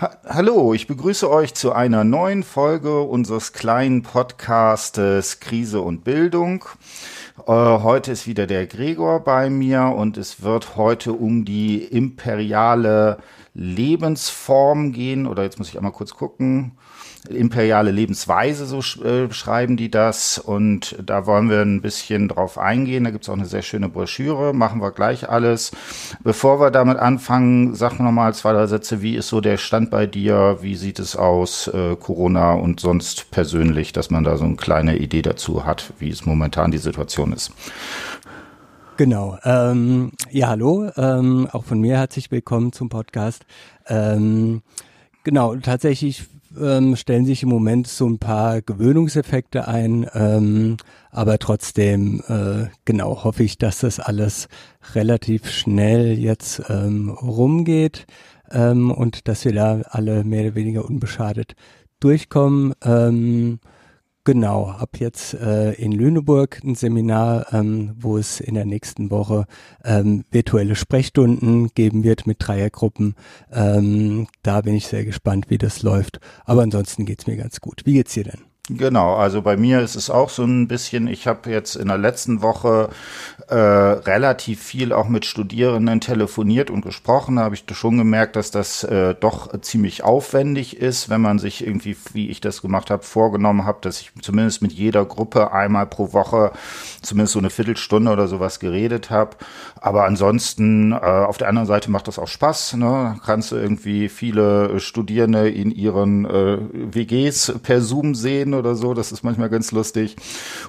Ha Hallo, ich begrüße euch zu einer neuen Folge unseres kleinen Podcastes Krise und Bildung. Äh, heute ist wieder der Gregor bei mir und es wird heute um die imperiale Lebensform gehen. Oder jetzt muss ich einmal kurz gucken imperiale Lebensweise, so äh, beschreiben die das. Und da wollen wir ein bisschen drauf eingehen. Da gibt's auch eine sehr schöne Broschüre, machen wir gleich alles. Bevor wir damit anfangen, sag noch mal zwei, drei Sätze. Wie ist so der Stand bei dir? Wie sieht es aus, äh, Corona und sonst persönlich, dass man da so eine kleine Idee dazu hat, wie es momentan die Situation ist? Genau. Ähm, ja, hallo. Ähm, auch von mir herzlich willkommen zum Podcast. Ähm, genau, tatsächlich ähm, stellen sich im Moment so ein paar Gewöhnungseffekte ein, ähm, aber trotzdem äh, genau hoffe ich, dass das alles relativ schnell jetzt ähm, rumgeht ähm, und dass wir da alle mehr oder weniger unbeschadet durchkommen. Ähm, Genau, ab jetzt äh, in Lüneburg ein Seminar, ähm, wo es in der nächsten Woche ähm, virtuelle Sprechstunden geben wird mit Dreiergruppen. Ähm, da bin ich sehr gespannt, wie das läuft. Aber ansonsten geht's mir ganz gut. Wie geht's dir denn? Genau, also bei mir ist es auch so ein bisschen, ich habe jetzt in der letzten Woche äh, relativ viel auch mit Studierenden telefoniert und gesprochen. Da habe ich schon gemerkt, dass das äh, doch ziemlich aufwendig ist, wenn man sich irgendwie, wie ich das gemacht habe, vorgenommen habe, dass ich zumindest mit jeder Gruppe einmal pro Woche zumindest so eine Viertelstunde oder sowas geredet habe. Aber ansonsten, äh, auf der anderen Seite macht das auch Spaß. Ne? Kannst du irgendwie viele Studierende in ihren äh, WGs per Zoom sehen oder so. Das ist manchmal ganz lustig.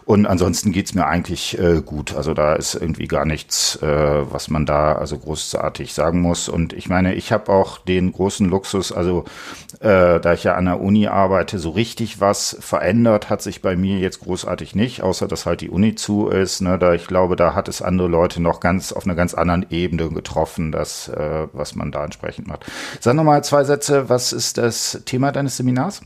Und ansonsten geht's mir eigentlich äh, gut. Also da ist irgendwie gar nichts, äh, was man da also großartig sagen muss. Und ich meine, ich habe auch den großen Luxus, also äh, da ich ja an der Uni arbeite, so richtig was verändert hat sich bei mir jetzt großartig nicht, außer dass halt die Uni zu ist. Ne? Da ich glaube, da hat es andere Leute noch ganz auf einer ganz anderen Ebene getroffen, das, äh, was man da entsprechend macht. Sag nochmal zwei Sätze. Was ist das Thema deines Seminars?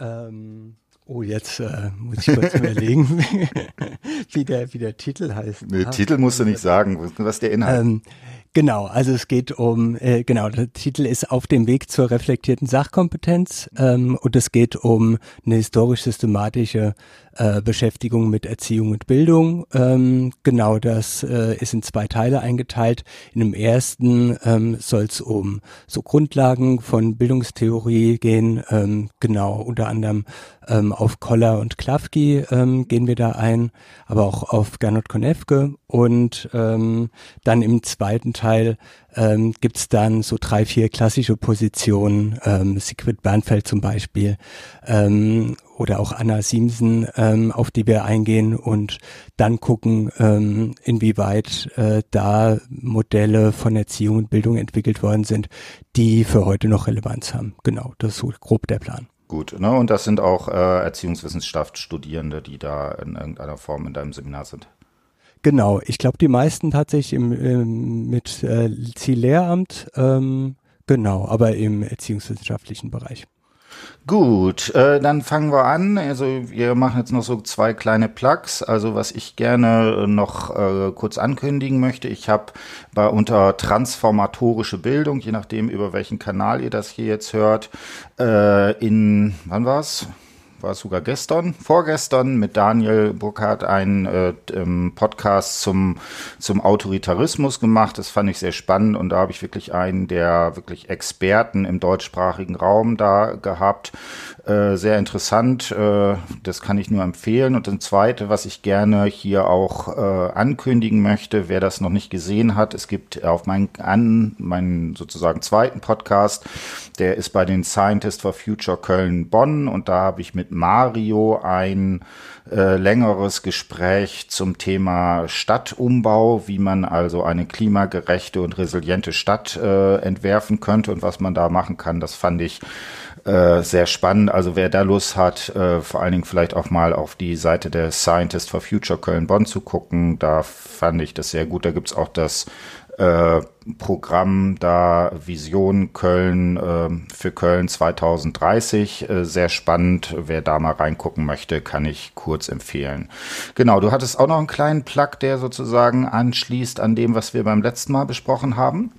Ähm, oh, jetzt äh, muss ich kurz überlegen, wie, der, wie der Titel heißt. Nee, ah, Titel musst du nicht sagen, was der Inhalt ähm, Genau, also es geht um, äh, genau, der Titel ist Auf dem Weg zur reflektierten Sachkompetenz ähm, und es geht um eine historisch-systematische äh, Beschäftigung mit Erziehung und Bildung. Ähm, genau, das äh, ist in zwei Teile eingeteilt. In dem ersten ähm, soll es um so Grundlagen von Bildungstheorie gehen. Ähm, genau, unter anderem ähm, auf Koller und Klafki ähm, gehen wir da ein, aber auch auf Gernot Konefke. Und ähm, dann im zweiten Teil ähm, gibt dann so drei, vier klassische Positionen, ähm, Sigrid Bernfeld zum Beispiel, ähm, oder auch Anna Siemsen, ähm, auf die wir eingehen und dann gucken, ähm, inwieweit äh, da Modelle von Erziehung und Bildung entwickelt worden sind, die für heute noch Relevanz haben. Genau, das ist so grob der Plan. Gut, ne? Und das sind auch äh, Erziehungswissenschaftsstudierende, die da in irgendeiner Form in deinem Seminar sind. Genau, ich glaube, die meisten tatsächlich im, im, mit äh, Ziellehramt, ähm, genau, aber im erziehungswissenschaftlichen Bereich. Gut, äh, dann fangen wir an. Also wir machen jetzt noch so zwei kleine Plugs. Also was ich gerne noch äh, kurz ankündigen möchte, ich habe bei unter transformatorische Bildung, je nachdem über welchen Kanal ihr das hier jetzt hört, äh, in wann war's? War es sogar gestern, vorgestern mit Daniel Burkhardt einen äh, ähm, Podcast zum, zum Autoritarismus gemacht. Das fand ich sehr spannend und da habe ich wirklich einen der wirklich Experten im deutschsprachigen Raum da gehabt. Äh, sehr interessant, äh, das kann ich nur empfehlen. Und das Zweite, was ich gerne hier auch äh, ankündigen möchte, wer das noch nicht gesehen hat, es gibt auf meinen, an, meinen sozusagen zweiten Podcast, der ist bei den Scientists for Future Köln-Bonn und da habe ich mit Mario ein äh, längeres Gespräch zum Thema Stadtumbau, wie man also eine klimagerechte und resiliente Stadt äh, entwerfen könnte und was man da machen kann. Das fand ich äh, sehr spannend. Also wer da Lust hat, äh, vor allen Dingen vielleicht auch mal auf die Seite der Scientist for Future Köln-Bonn zu gucken, da fand ich das sehr gut. Da gibt's auch das äh, Programm da Vision Köln äh, für Köln 2030. Äh, sehr spannend. Wer da mal reingucken möchte, kann ich kurz empfehlen. Genau, du hattest auch noch einen kleinen Plug, der sozusagen anschließt an dem, was wir beim letzten Mal besprochen haben.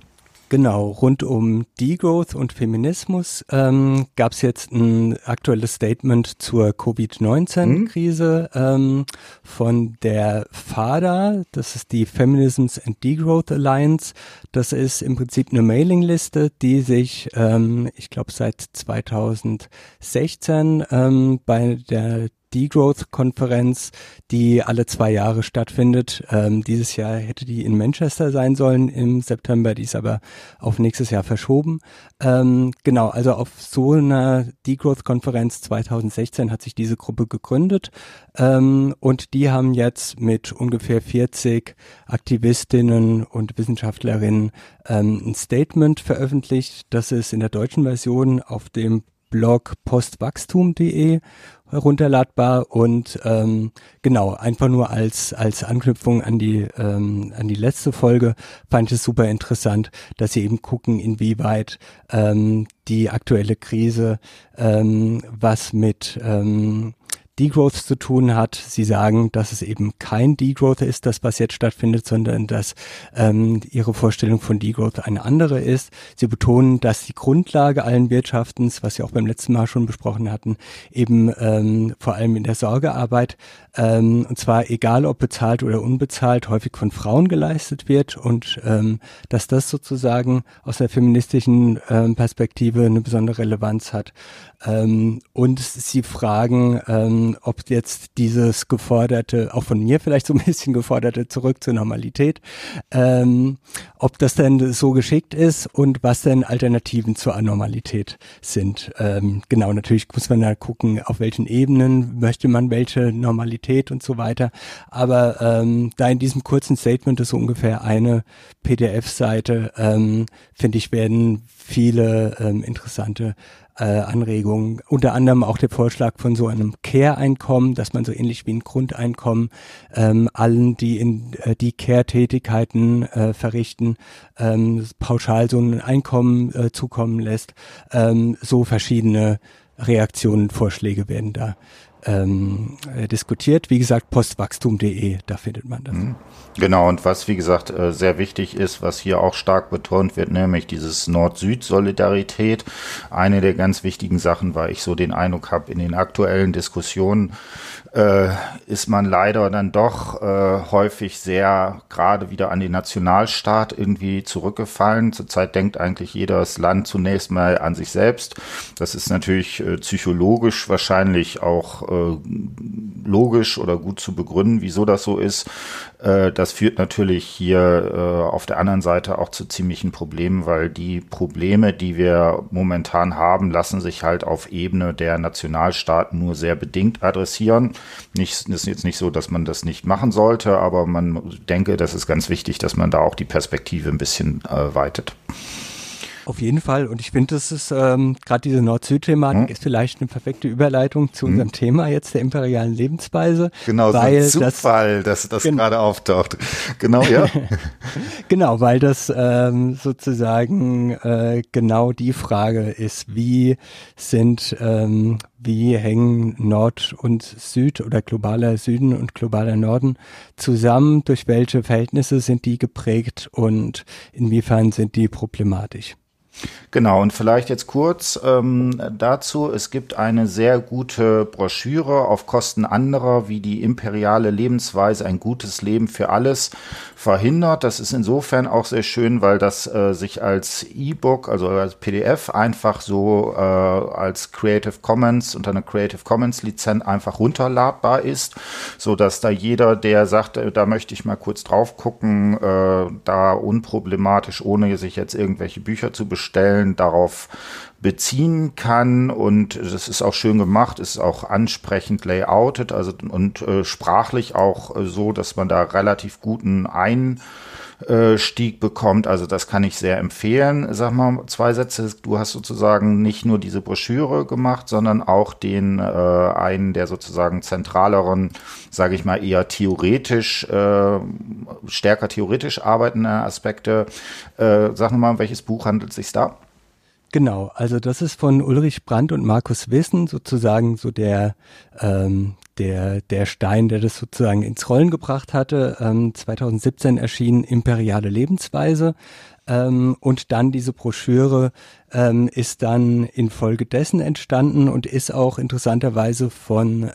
Genau, rund um Degrowth und Feminismus ähm, gab es jetzt ein aktuelles Statement zur Covid-19-Krise mhm. ähm, von der FADA, das ist die Feminisms and Degrowth Alliance. Das ist im Prinzip eine Mailingliste, die sich, ähm, ich glaube, seit 2016 ähm, bei der Degrowth-Konferenz, die alle zwei Jahre stattfindet. Ähm, dieses Jahr hätte die in Manchester sein sollen im September, die ist aber auf nächstes Jahr verschoben. Ähm, genau, also auf so einer Degrowth-Konferenz 2016 hat sich diese Gruppe gegründet ähm, und die haben jetzt mit ungefähr 40 Aktivistinnen und Wissenschaftlerinnen ähm, ein Statement veröffentlicht. Das ist in der deutschen Version auf dem Blog postwachstum.de herunterladbar und ähm, genau einfach nur als als Anknüpfung an die ähm, an die letzte Folge fand ich es super interessant, dass sie eben gucken, inwieweit ähm, die aktuelle Krise ähm, was mit ähm, Degrowth zu tun hat. Sie sagen, dass es eben kein Degrowth ist, das was jetzt stattfindet, sondern dass ähm, ihre Vorstellung von Degrowth eine andere ist. Sie betonen, dass die Grundlage allen Wirtschaftens, was wir auch beim letzten Mal schon besprochen hatten, eben ähm, vor allem in der Sorgearbeit, ähm, und zwar egal ob bezahlt oder unbezahlt, häufig von Frauen geleistet wird und ähm, dass das sozusagen aus der feministischen ähm, Perspektive eine besondere Relevanz hat. Ähm, und sie fragen, ähm, ob jetzt dieses geforderte, auch von mir vielleicht so ein bisschen geforderte zurück zur Normalität, ähm, ob das denn so geschickt ist und was denn Alternativen zur Anormalität sind. Ähm, genau, natürlich muss man da gucken, auf welchen Ebenen möchte man welche Normalität und so weiter. Aber ähm, da in diesem kurzen Statement ist so ungefähr eine PDF-Seite, ähm, finde ich, werden viele ähm, interessante äh, Anregungen. Unter anderem auch der Vorschlag von so einem Care-Einkommen, dass man so ähnlich wie ein Grundeinkommen ähm, allen, die in äh, die Care-Tätigkeiten äh, verrichten, ähm, pauschal so ein Einkommen äh, zukommen lässt. Ähm, so verschiedene Reaktionen, Vorschläge werden da ähm, äh, diskutiert. Wie gesagt, postwachstum.de, da findet man das. Mhm. Genau, und was, wie gesagt, äh, sehr wichtig ist, was hier auch stark betont wird, nämlich dieses Nord-Süd-Solidarität. Eine der ganz wichtigen Sachen, weil ich so den Eindruck habe, in den aktuellen Diskussionen äh, ist man leider dann doch äh, häufig sehr gerade wieder an den Nationalstaat irgendwie zurückgefallen. Zurzeit denkt eigentlich jedes Land zunächst mal an sich selbst. Das ist natürlich äh, psychologisch wahrscheinlich auch äh, logisch oder gut zu begründen, wieso das so ist. Äh, das führt natürlich hier äh, auf der anderen Seite auch zu ziemlichen Problemen, weil die Probleme, die wir momentan haben, lassen sich halt auf Ebene der Nationalstaaten nur sehr bedingt adressieren. Nicht, ist jetzt nicht so, dass man das nicht machen sollte, aber man denke, das ist ganz wichtig, dass man da auch die Perspektive ein bisschen äh, weitet. Auf jeden Fall. Und ich finde, das ist ähm, gerade diese Nord-Süd-Thematik hm. ist vielleicht eine perfekte Überleitung zu hm. unserem Thema jetzt der imperialen Lebensweise. Genau, weil so ein Zufall, das, dass das gerade auftaucht. Genau, ja. genau, weil das ähm, sozusagen äh, genau die Frage ist, wie sind, ähm, wie hängen Nord und Süd oder globaler Süden und globaler Norden zusammen? Durch welche Verhältnisse sind die geprägt und inwiefern sind die problematisch? Genau, und vielleicht jetzt kurz ähm, dazu. Es gibt eine sehr gute Broschüre auf Kosten anderer, wie die imperiale Lebensweise ein gutes Leben für alles verhindert. Das ist insofern auch sehr schön, weil das äh, sich als E-Book, also als PDF einfach so äh, als Creative Commons unter einer Creative Commons Lizenz einfach runterladbar ist, so dass da jeder, der sagt, äh, da möchte ich mal kurz drauf gucken, äh, da unproblematisch, ohne sich jetzt irgendwelche Bücher zu bestellen, Stellen darauf beziehen kann. Und das ist auch schön gemacht, ist auch ansprechend layoutet, also und äh, sprachlich auch äh, so, dass man da relativ guten Einstieg bekommt. Also das kann ich sehr empfehlen. Sag mal zwei Sätze. Du hast sozusagen nicht nur diese Broschüre gemacht, sondern auch den äh, einen der sozusagen zentraleren, sage ich mal eher theoretisch, äh, stärker theoretisch arbeitenden Aspekte. Äh, sag mal, welches Buch handelt es sich da? Genau, also das ist von Ulrich Brandt und Markus Wissen sozusagen so der, ähm, der, der Stein, der das sozusagen ins Rollen gebracht hatte. Ähm, 2017 erschien Imperiale Lebensweise. Ähm, und dann diese Broschüre ähm, ist dann infolgedessen entstanden und ist auch interessanterweise von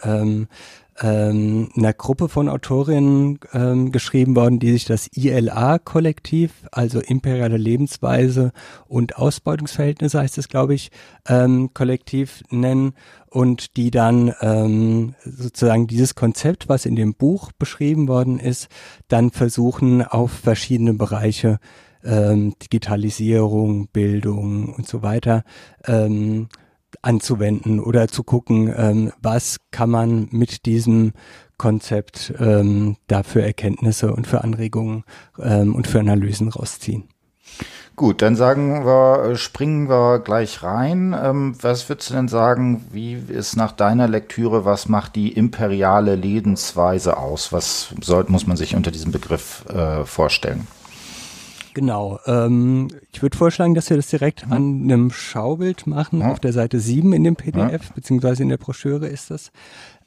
ähm, einer Gruppe von Autorinnen ähm, geschrieben worden, die sich das ILA-Kollektiv, also imperiale Lebensweise und Ausbeutungsverhältnisse heißt es, glaube ich, ähm, Kollektiv nennen und die dann ähm, sozusagen dieses Konzept, was in dem Buch beschrieben worden ist, dann versuchen auf verschiedene Bereiche ähm, Digitalisierung, Bildung und so weiter ähm, anzuwenden oder zu gucken, ähm, was kann man mit diesem Konzept ähm, da für Erkenntnisse und für Anregungen ähm, und für Analysen rausziehen. Gut, dann sagen wir, äh, springen wir gleich rein. Ähm, was würdest du denn sagen, wie ist nach deiner Lektüre, was macht die imperiale Lebensweise aus? Was soll, muss man sich unter diesem Begriff äh, vorstellen? Genau. Ähm, ich würde vorschlagen, dass wir das direkt mhm. an einem Schaubild machen. Mhm. Auf der Seite 7 in dem PDF, beziehungsweise in der Broschüre ist das.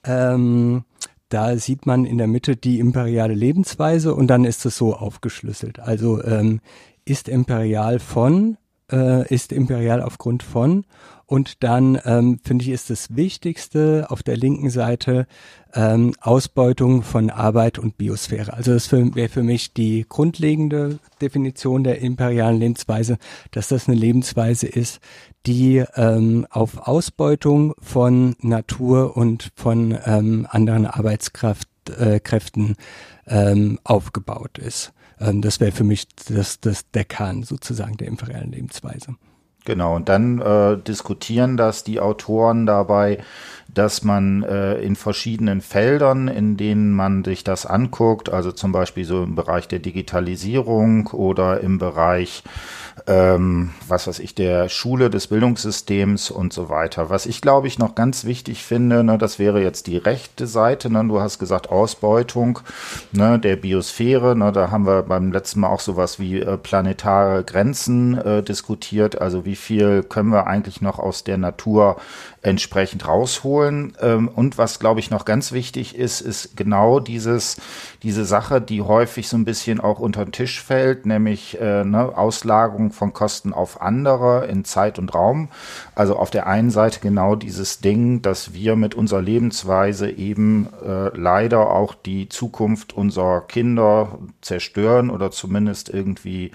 Ähm, da sieht man in der Mitte die imperiale Lebensweise und dann ist es so aufgeschlüsselt. Also ähm, ist imperial von, äh, ist imperial aufgrund von und dann ähm, finde ich ist das Wichtigste auf der linken Seite ähm, Ausbeutung von Arbeit und Biosphäre. Also das wäre für mich die grundlegende Definition der imperialen Lebensweise, dass das eine Lebensweise ist, die ähm, auf Ausbeutung von Natur und von ähm, anderen Arbeitskräften äh, ähm, aufgebaut ist. Ähm, das wäre für mich das, das der Kern sozusagen der imperialen Lebensweise. Genau, und dann äh, diskutieren das die Autoren dabei, dass man äh, in verschiedenen Feldern, in denen man sich das anguckt, also zum Beispiel so im Bereich der Digitalisierung oder im Bereich ähm, was weiß ich, der Schule, des Bildungssystems und so weiter. Was ich glaube ich noch ganz wichtig finde, ne, das wäre jetzt die rechte Seite, ne, du hast gesagt Ausbeutung ne, der Biosphäre, ne, da haben wir beim letzten Mal auch sowas wie äh, planetare Grenzen äh, diskutiert, also wie viel können wir eigentlich noch aus der Natur entsprechend rausholen. Ähm, und was, glaube ich, noch ganz wichtig ist, ist genau dieses, diese Sache, die häufig so ein bisschen auch unter den Tisch fällt, nämlich äh, ne, Auslagerung von Kosten auf andere in Zeit und Raum. Also auf der einen Seite genau dieses Ding, dass wir mit unserer Lebensweise eben äh, leider auch die Zukunft unserer Kinder zerstören oder zumindest irgendwie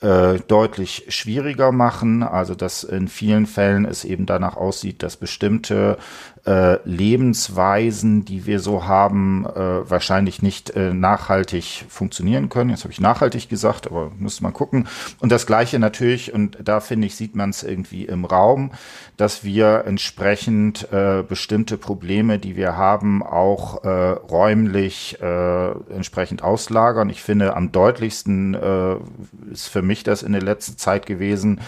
äh, deutlich schwieriger machen. Also dass in vielen Fällen es eben danach aussieht, dass bestimmte äh, Lebensweisen, die wir so haben, äh, wahrscheinlich nicht äh, nachhaltig funktionieren können. Jetzt habe ich nachhaltig gesagt, aber müsste man gucken. Und das Gleiche natürlich, und da finde ich, sieht man es irgendwie im Raum, dass wir entsprechend äh, bestimmte Probleme, die wir haben, auch äh, räumlich äh, entsprechend auslagern. Ich finde, am deutlichsten äh, ist für mich das in der letzten Zeit gewesen,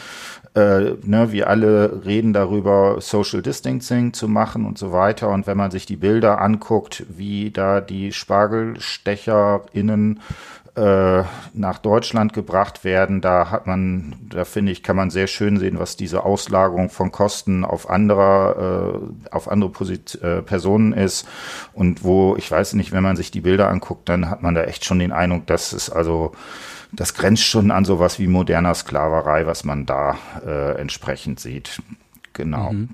äh, ne, wir alle reden darüber, Social Distancing zu machen und so weiter. Und wenn man sich die Bilder anguckt, wie da die SpargelstecherInnen äh, nach Deutschland gebracht werden, da hat man, da finde ich, kann man sehr schön sehen, was diese Auslagerung von Kosten auf anderer, äh, auf andere Posit äh, Personen ist. Und wo, ich weiß nicht, wenn man sich die Bilder anguckt, dann hat man da echt schon den Eindruck, dass es also das grenzt schon an sowas wie moderner Sklaverei, was man da äh, entsprechend sieht. Genau. Mhm.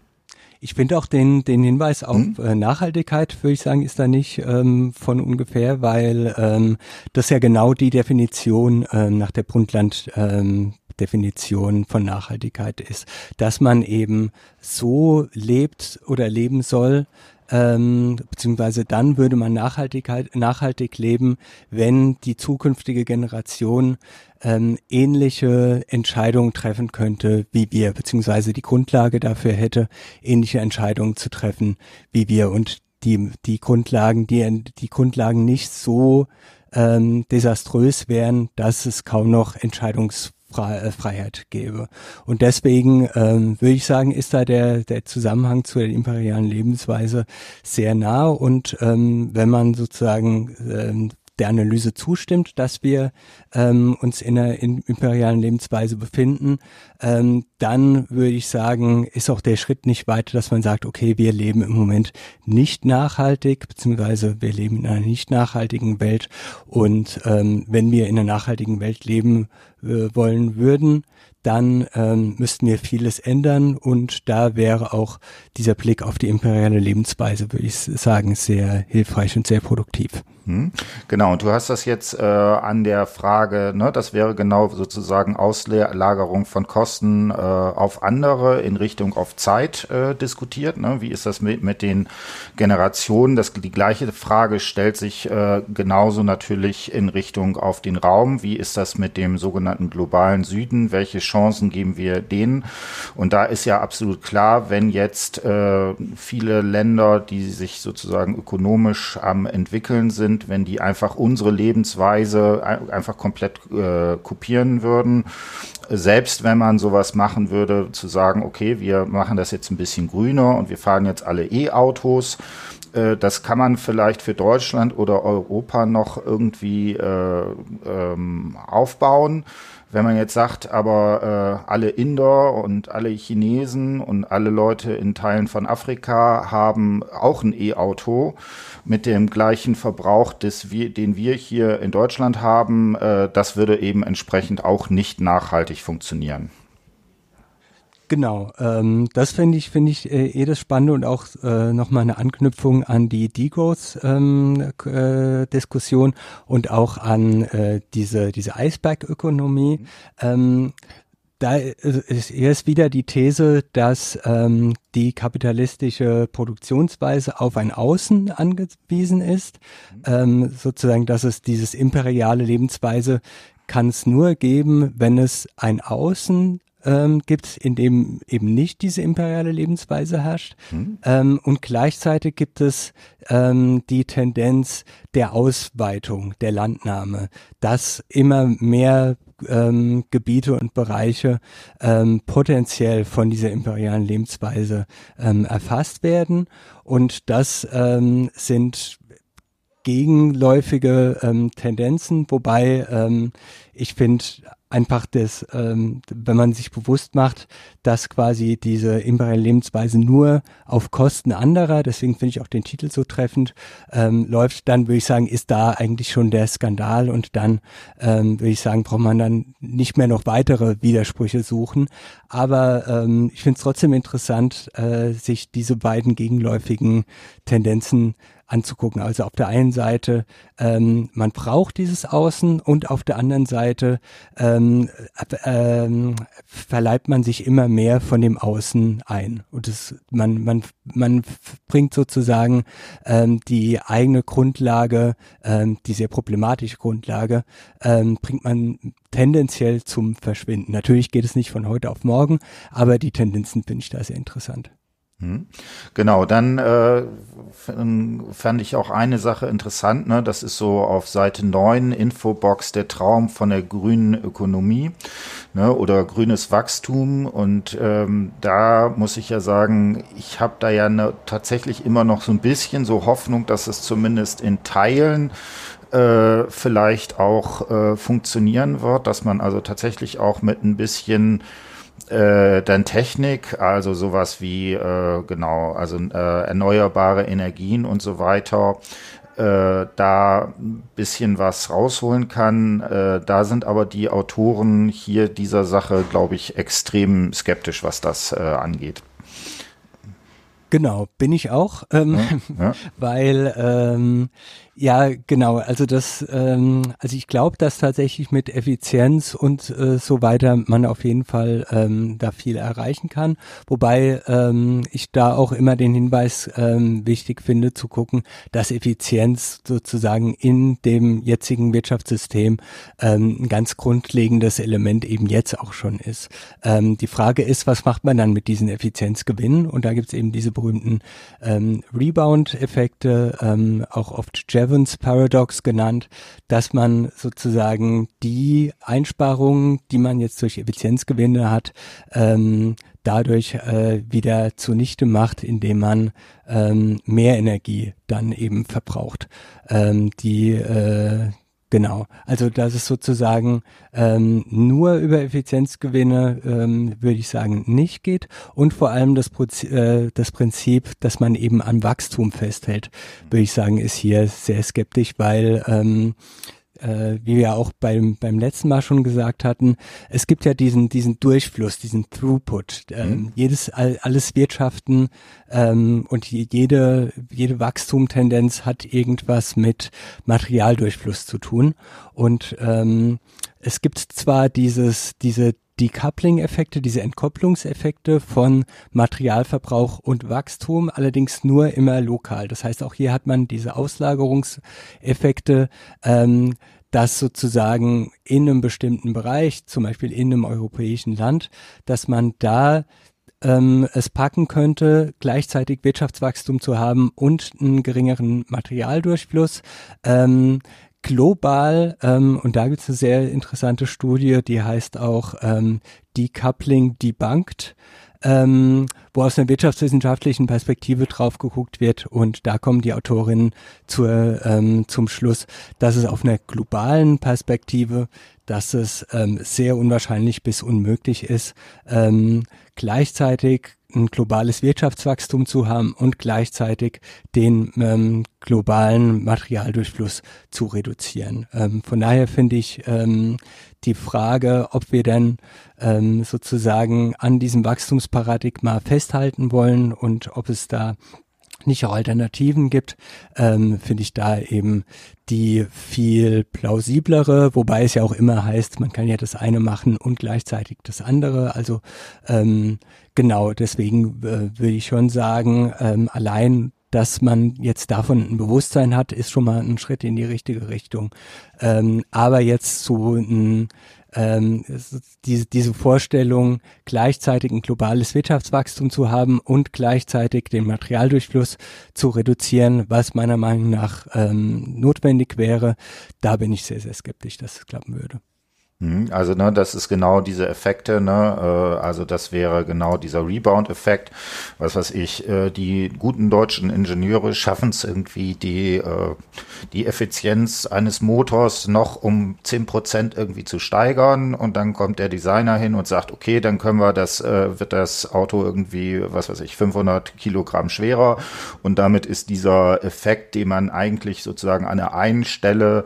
Ich finde auch den, den Hinweis auf mhm. äh, Nachhaltigkeit, würde ich sagen, ist da nicht ähm, von ungefähr, weil ähm, das ja genau die Definition ähm, nach der Brundtland ähm, Definition von Nachhaltigkeit ist, dass man eben so lebt oder leben soll, ähm, beziehungsweise dann würde man Nachhaltigkeit, nachhaltig leben, wenn die zukünftige Generation ähm, ähnliche Entscheidungen treffen könnte wie wir, beziehungsweise die Grundlage dafür hätte, ähnliche Entscheidungen zu treffen wie wir. Und die, die Grundlagen, die, die Grundlagen nicht so ähm, desaströs wären, dass es kaum noch Entscheidungs Freiheit gäbe. Und deswegen ähm, würde ich sagen, ist da der, der Zusammenhang zur imperialen Lebensweise sehr nah. Und ähm, wenn man sozusagen ähm, der Analyse zustimmt, dass wir ähm, uns in einer in imperialen Lebensweise befinden, ähm, dann würde ich sagen, ist auch der Schritt nicht weiter, dass man sagt, okay, wir leben im Moment nicht nachhaltig, beziehungsweise wir leben in einer nicht nachhaltigen Welt und ähm, wenn wir in einer nachhaltigen Welt leben äh, wollen würden, dann ähm, müssten wir vieles ändern und da wäre auch dieser Blick auf die imperiale Lebensweise, würde ich sagen, sehr hilfreich und sehr produktiv. Hm. Genau, und du hast das jetzt äh, an der Frage, ne, das wäre genau sozusagen Auslagerung von Kosten äh, auf andere in Richtung auf Zeit äh, diskutiert. Ne? Wie ist das mit, mit den Generationen? Das, die gleiche Frage stellt sich äh, genauso natürlich in Richtung auf den Raum. Wie ist das mit dem sogenannten globalen Süden? Welche Chancen geben wir denen? Und da ist ja absolut klar, wenn jetzt äh, viele Länder, die sich sozusagen ökonomisch am entwickeln sind, sind, wenn die einfach unsere Lebensweise einfach komplett äh, kopieren würden. Selbst wenn man sowas machen würde, zu sagen, okay, wir machen das jetzt ein bisschen grüner und wir fahren jetzt alle E-Autos, äh, das kann man vielleicht für Deutschland oder Europa noch irgendwie äh, ähm, aufbauen. Wenn man jetzt sagt, aber äh, alle Inder und alle Chinesen und alle Leute in Teilen von Afrika haben auch ein E-Auto mit dem gleichen Verbrauch, des den wir hier in Deutschland haben, äh, das würde eben entsprechend auch nicht nachhaltig funktionieren. Genau, ähm, das finde ich finde ich äh, eh das Spannende und auch äh, nochmal eine Anknüpfung an die Degrowth-Diskussion ähm, äh, und auch an äh, diese diese Eisbergökonomie. Mhm. Ähm, da ist erst wieder die These, dass ähm, die kapitalistische Produktionsweise auf ein Außen angewiesen ist. Mhm. Ähm, sozusagen, dass es dieses imperiale Lebensweise kann es nur geben, wenn es ein Außen ähm, gibt, in dem eben nicht diese imperiale Lebensweise herrscht. Mhm. Ähm, und gleichzeitig gibt es ähm, die Tendenz der Ausweitung, der Landnahme, dass immer mehr ähm, Gebiete und Bereiche ähm, potenziell von dieser imperialen Lebensweise ähm, erfasst werden. Und das ähm, sind gegenläufige ähm, Tendenzen, wobei ähm, ich finde einfach das, ähm, wenn man sich bewusst macht, dass quasi diese imperiale Lebensweise nur auf Kosten anderer, deswegen finde ich auch den Titel so treffend, ähm, läuft, dann würde ich sagen, ist da eigentlich schon der Skandal und dann ähm, würde ich sagen, braucht man dann nicht mehr noch weitere Widersprüche suchen. Aber ähm, ich finde es trotzdem interessant, äh, sich diese beiden gegenläufigen Tendenzen anzugucken. Also auf der einen Seite, ähm, man braucht dieses Außen und auf der anderen Seite ähm, ähm, verleibt man sich immer mehr von dem Außen ein. Und das, man, man, man bringt sozusagen ähm, die eigene Grundlage, ähm, die sehr problematische Grundlage, ähm, bringt man tendenziell zum Verschwinden. Natürlich geht es nicht von heute auf morgen, aber die Tendenzen finde ich da sehr interessant. Hm. Genau, dann äh, fand ich auch eine Sache interessant, ne? das ist so auf Seite 9 Infobox der Traum von der grünen Ökonomie ne? oder grünes Wachstum und ähm, da muss ich ja sagen, ich habe da ja ne, tatsächlich immer noch so ein bisschen so Hoffnung, dass es zumindest in Teilen äh, vielleicht auch äh, funktionieren wird, dass man also tatsächlich auch mit ein bisschen äh, dann Technik, also sowas wie äh, genau, also äh, erneuerbare Energien und so weiter, äh, da ein bisschen was rausholen kann. Äh, da sind aber die Autoren hier dieser Sache, glaube ich, extrem skeptisch, was das äh, angeht. Genau, bin ich auch, ähm, ja, ja. weil ähm, ja, genau. Also das, ähm, also ich glaube, dass tatsächlich mit Effizienz und äh, so weiter man auf jeden Fall ähm, da viel erreichen kann. Wobei ähm, ich da auch immer den Hinweis ähm, wichtig finde, zu gucken, dass Effizienz sozusagen in dem jetzigen Wirtschaftssystem ähm, ein ganz grundlegendes Element eben jetzt auch schon ist. Ähm, die Frage ist, was macht man dann mit diesen Effizienzgewinnen? Und da gibt es eben diese berühmten ähm, Rebound-Effekte, ähm, auch oft Jevons Paradox genannt, dass man sozusagen die Einsparungen, die man jetzt durch Effizienzgewinne hat, ähm, dadurch äh, wieder zunichte macht, indem man ähm, mehr Energie dann eben verbraucht. Ähm, die äh, Genau, also dass es sozusagen ähm, nur über Effizienzgewinne, ähm, würde ich sagen, nicht geht. Und vor allem das, äh, das Prinzip, dass man eben an Wachstum festhält, würde ich sagen, ist hier sehr skeptisch, weil ähm, äh, wie wir auch beim, beim letzten Mal schon gesagt hatten, es gibt ja diesen, diesen Durchfluss, diesen Throughput. Ähm, mhm. Jedes, all, alles Wirtschaften ähm, und jede, jede Wachstumtendenz hat irgendwas mit Materialdurchfluss zu tun. Und ähm, es gibt zwar dieses, diese Decoupling-Effekte, diese Entkopplungseffekte von Materialverbrauch und Wachstum, allerdings nur immer lokal. Das heißt, auch hier hat man diese Auslagerungseffekte, ähm, dass sozusagen in einem bestimmten Bereich, zum Beispiel in einem europäischen Land, dass man da ähm, es packen könnte, gleichzeitig Wirtschaftswachstum zu haben und einen geringeren Materialdurchfluss. Ähm, global, ähm, und da gibt es eine sehr interessante Studie, die heißt auch ähm, Decoupling Debunked, ähm, wo aus einer wirtschaftswissenschaftlichen Perspektive drauf geguckt wird. Und da kommen die Autorinnen zur, ähm, zum Schluss, dass es auf einer globalen Perspektive, dass es ähm, sehr unwahrscheinlich bis unmöglich ist, ähm, gleichzeitig ein globales Wirtschaftswachstum zu haben und gleichzeitig den ähm, globalen Materialdurchfluss zu reduzieren. Ähm, von daher finde ich ähm, die Frage, ob wir denn ähm, sozusagen an diesem Wachstumsparadigma festhalten wollen und ob es da nicht auch Alternativen gibt, ähm, finde ich da eben die viel plausiblere, wobei es ja auch immer heißt, man kann ja das eine machen und gleichzeitig das andere. Also ähm, genau, deswegen äh, würde ich schon sagen, ähm, allein dass man jetzt davon ein Bewusstsein hat, ist schon mal ein Schritt in die richtige Richtung. Ähm, aber jetzt so ein ähm, diese, diese Vorstellung, gleichzeitig ein globales Wirtschaftswachstum zu haben und gleichzeitig den Materialdurchfluss zu reduzieren, was meiner Meinung nach ähm, notwendig wäre, da bin ich sehr, sehr skeptisch, dass es klappen würde. Mhm, also ne, das ist genau diese Effekte, ne, äh, also das wäre genau dieser Rebound-Effekt. Was weiß ich, äh, die guten deutschen Ingenieure schaffen es irgendwie, die, äh, die Effizienz eines Motors noch um zehn Prozent irgendwie zu steigern. Und dann kommt der Designer hin und sagt, okay, dann können wir das, äh, wird das Auto irgendwie, was weiß ich, 500 Kilogramm schwerer. Und damit ist dieser Effekt, den man eigentlich sozusagen an der einen Stelle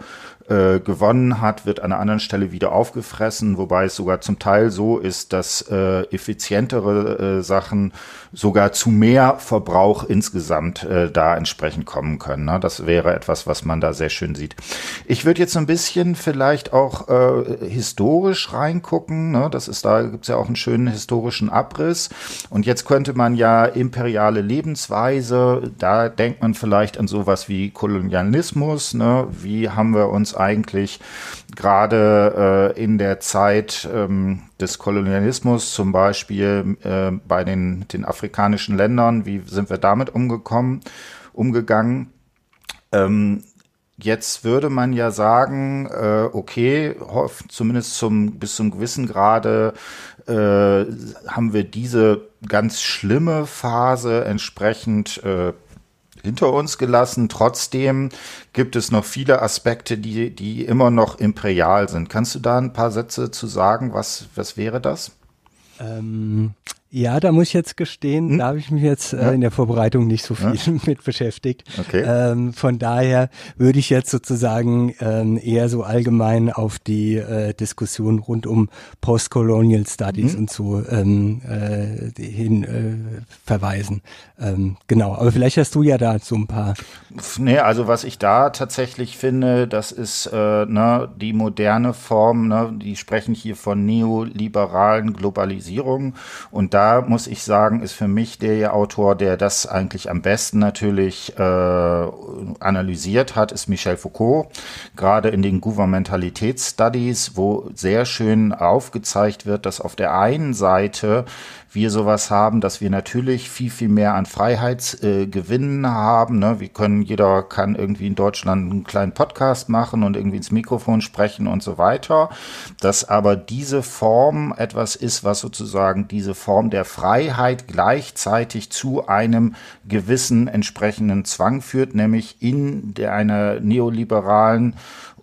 äh, gewonnen hat, wird an einer anderen Stelle wieder aufgefressen, wobei es sogar zum Teil so ist, dass äh, effizientere äh, Sachen sogar zu mehr Verbrauch insgesamt äh, da entsprechend kommen können. Ne? Das wäre etwas, was man da sehr schön sieht. Ich würde jetzt so ein bisschen vielleicht auch äh, historisch reingucken. Ne? Das ist da gibt's ja auch einen schönen historischen Abriss. Und jetzt könnte man ja imperiale Lebensweise, da denkt man vielleicht an sowas wie Kolonialismus. Ne? Wie haben wir uns eigentlich gerade äh, in der Zeit ähm, des Kolonialismus, zum Beispiel äh, bei den, den afrikanischen Ländern, wie sind wir damit umgekommen, umgegangen? Ähm, Jetzt würde man ja sagen, äh, okay, zumindest zum bis zum gewissen Grade äh, haben wir diese ganz schlimme Phase entsprechend äh, hinter uns gelassen. Trotzdem gibt es noch viele Aspekte, die, die immer noch imperial sind. Kannst du da ein paar Sätze zu sagen? Was, was wäre das? Ähm, ja, da muss ich jetzt gestehen, hm? da habe ich mich jetzt äh, in der Vorbereitung nicht so viel ja. mit beschäftigt. Okay. Ähm, von daher würde ich jetzt sozusagen ähm, eher so allgemein auf die äh, Diskussion rund um Postcolonial Studies hm? und so ähm, äh, hin äh, verweisen. Ähm, genau, aber vielleicht hast du ja da so ein paar. Nee, also was ich da tatsächlich finde, das ist äh, ne, die moderne Form, ne, die sprechen hier von neoliberalen Globalisierung und da muss ich sagen, ist für mich der Autor, der das eigentlich am besten natürlich äh, analysiert hat, ist Michel Foucault. Gerade in den Gouvernementalitätsstudies, wo sehr schön aufgezeigt wird, dass auf der einen Seite wir sowas haben, dass wir natürlich viel, viel mehr an Freiheitsgewinnen äh, haben. Ne? Wir können, jeder kann irgendwie in Deutschland einen kleinen Podcast machen und irgendwie ins Mikrofon sprechen und so weiter. Dass aber diese Form etwas ist, was sozusagen diese Form der Freiheit gleichzeitig zu einem gewissen entsprechenden Zwang führt, nämlich in der, einer neoliberalen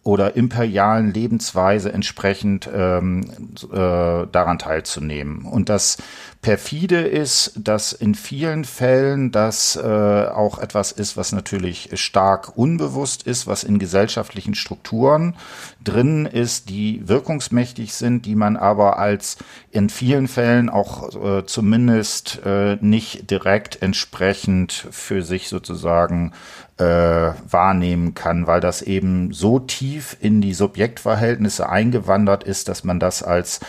oder imperialen Lebensweise entsprechend ähm, äh, daran teilzunehmen. Und das perfide ist, dass in vielen Fällen das äh, auch etwas ist, was natürlich stark unbewusst ist, was in gesellschaftlichen Strukturen drin ist, die wirkungsmächtig sind, die man aber als in vielen Fällen auch äh, zumindest äh, nicht direkt entsprechend für sich sozusagen äh, wahrnehmen kann, weil das eben so tief in die Subjektverhältnisse eingewandert ist, dass man das als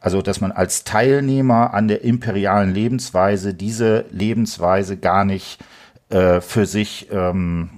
also dass man als Teilnehmer an der imperialen Lebensweise diese Lebensweise gar nicht äh, für sich ähm,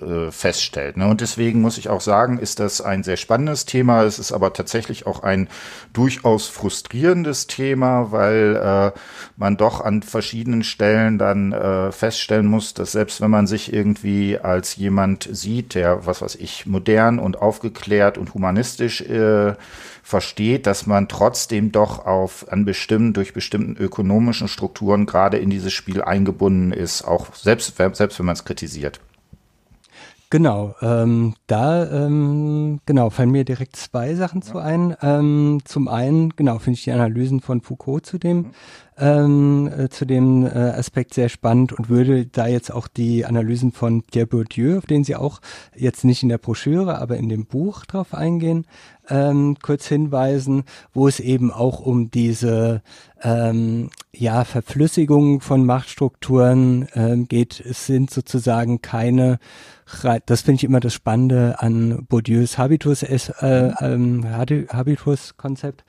äh, feststellt. Ne? Und deswegen muss ich auch sagen, ist das ein sehr spannendes Thema. Es ist aber tatsächlich auch ein durchaus frustrierendes Thema, weil äh, man doch an verschiedenen Stellen dann äh, feststellen muss, dass selbst wenn man sich irgendwie als jemand sieht, der, was weiß ich, modern und aufgeklärt und humanistisch äh, versteht, dass man trotzdem doch auf an bestimmten, durch bestimmten ökonomischen Strukturen gerade in dieses Spiel eingebunden ist, auch selbst, selbst wenn man es kritisiert. Genau, ähm, da ähm, genau fallen mir direkt zwei Sachen ja. zu ein. Ähm, zum einen, genau, finde ich die Analysen von Foucault zu dem mhm. Ähm, äh, zu dem äh, Aspekt sehr spannend und würde da jetzt auch die Analysen von Pierre Bourdieu, auf den Sie auch jetzt nicht in der Broschüre, aber in dem Buch drauf eingehen, ähm, kurz hinweisen, wo es eben auch um diese ähm, ja, Verflüssigung von Machtstrukturen ähm, geht. Es sind sozusagen keine das finde ich immer das Spannende an Bourdieus Habitus, äh, ähm, Habitus-Konzept,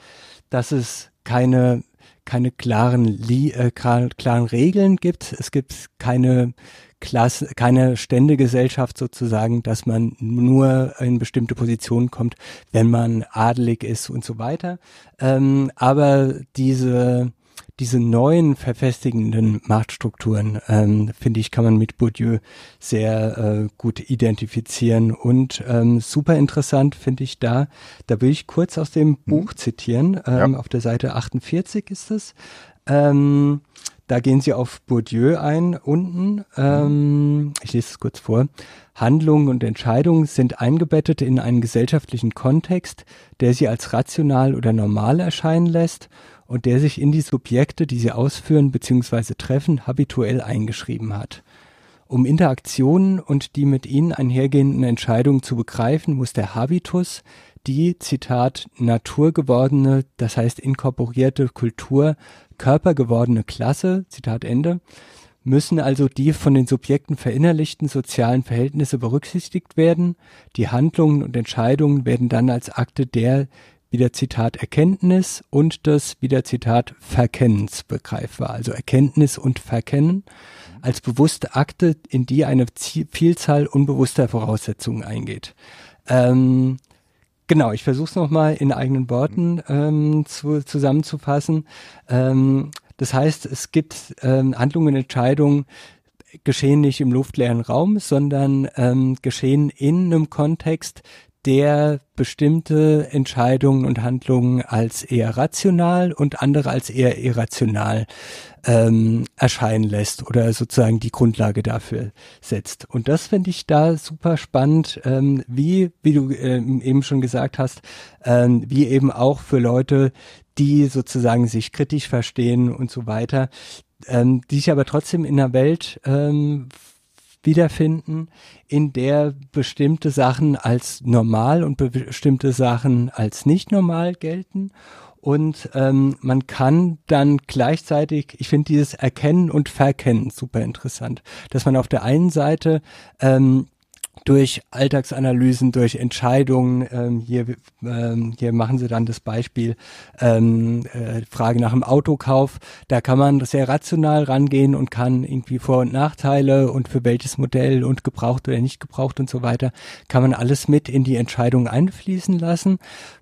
dass es keine keine klaren, äh, klaren Regeln gibt. Es gibt keine Klasse, keine Ständegesellschaft sozusagen, dass man nur in bestimmte Positionen kommt, wenn man adelig ist und so weiter. Ähm, aber diese diese neuen verfestigenden Machtstrukturen, ähm, finde ich, kann man mit Bourdieu sehr äh, gut identifizieren. Und ähm, super interessant finde ich da, da will ich kurz aus dem mhm. Buch zitieren, ähm, ja. auf der Seite 48 ist es. Ähm, da gehen Sie auf Bourdieu ein unten. Ähm, ich lese es kurz vor. Handlungen und Entscheidungen sind eingebettet in einen gesellschaftlichen Kontext, der sie als rational oder normal erscheinen lässt und der sich in die Subjekte, die sie ausführen bzw. treffen, habituell eingeschrieben hat. Um Interaktionen und die mit ihnen einhergehenden Entscheidungen zu begreifen, muss der Habitus, die, Zitat, naturgewordene, das heißt inkorporierte Kultur, körpergewordene Klasse, Zitat Ende, müssen also die von den Subjekten verinnerlichten sozialen Verhältnisse berücksichtigt werden. Die Handlungen und Entscheidungen werden dann als Akte der wieder Zitat Erkenntnis und das wieder Zitat Verkennens begreifbar. Also Erkenntnis und Verkennen als bewusste Akte, in die eine Vielzahl unbewusster Voraussetzungen eingeht. Ähm, genau, ich versuche es nochmal in eigenen Worten ähm, zu, zusammenzufassen. Ähm, das heißt, es gibt ähm, Handlungen, Entscheidungen, geschehen nicht im luftleeren Raum, sondern ähm, geschehen in einem Kontext, der bestimmte Entscheidungen und Handlungen als eher rational und andere als eher irrational ähm, erscheinen lässt oder sozusagen die Grundlage dafür setzt. Und das finde ich da super spannend, ähm, wie, wie du ähm, eben schon gesagt hast, ähm, wie eben auch für Leute, die sozusagen sich kritisch verstehen und so weiter, ähm, die sich aber trotzdem in der Welt ähm, wiederfinden, in der bestimmte Sachen als normal und bestimmte Sachen als nicht normal gelten. Und ähm, man kann dann gleichzeitig, ich finde dieses Erkennen und Verkennen super interessant, dass man auf der einen Seite ähm, durch Alltagsanalysen, durch Entscheidungen. Ähm, hier, ähm, hier machen sie dann das Beispiel ähm, äh, Frage nach dem Autokauf. Da kann man sehr rational rangehen und kann irgendwie Vor- und Nachteile und für welches Modell und gebraucht oder nicht gebraucht und so weiter, kann man alles mit in die Entscheidung einfließen lassen.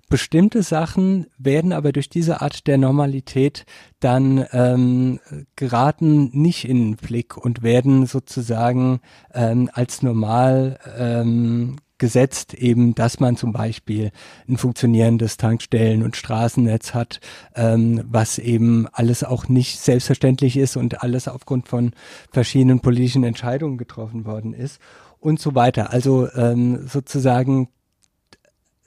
Bestimmte Sachen werden aber durch diese Art der Normalität dann ähm, geraten nicht in den Blick und werden sozusagen ähm, als normal ähm, gesetzt, eben, dass man zum Beispiel ein funktionierendes Tankstellen- und Straßennetz hat, ähm, was eben alles auch nicht selbstverständlich ist und alles aufgrund von verschiedenen politischen Entscheidungen getroffen worden ist und so weiter. Also ähm, sozusagen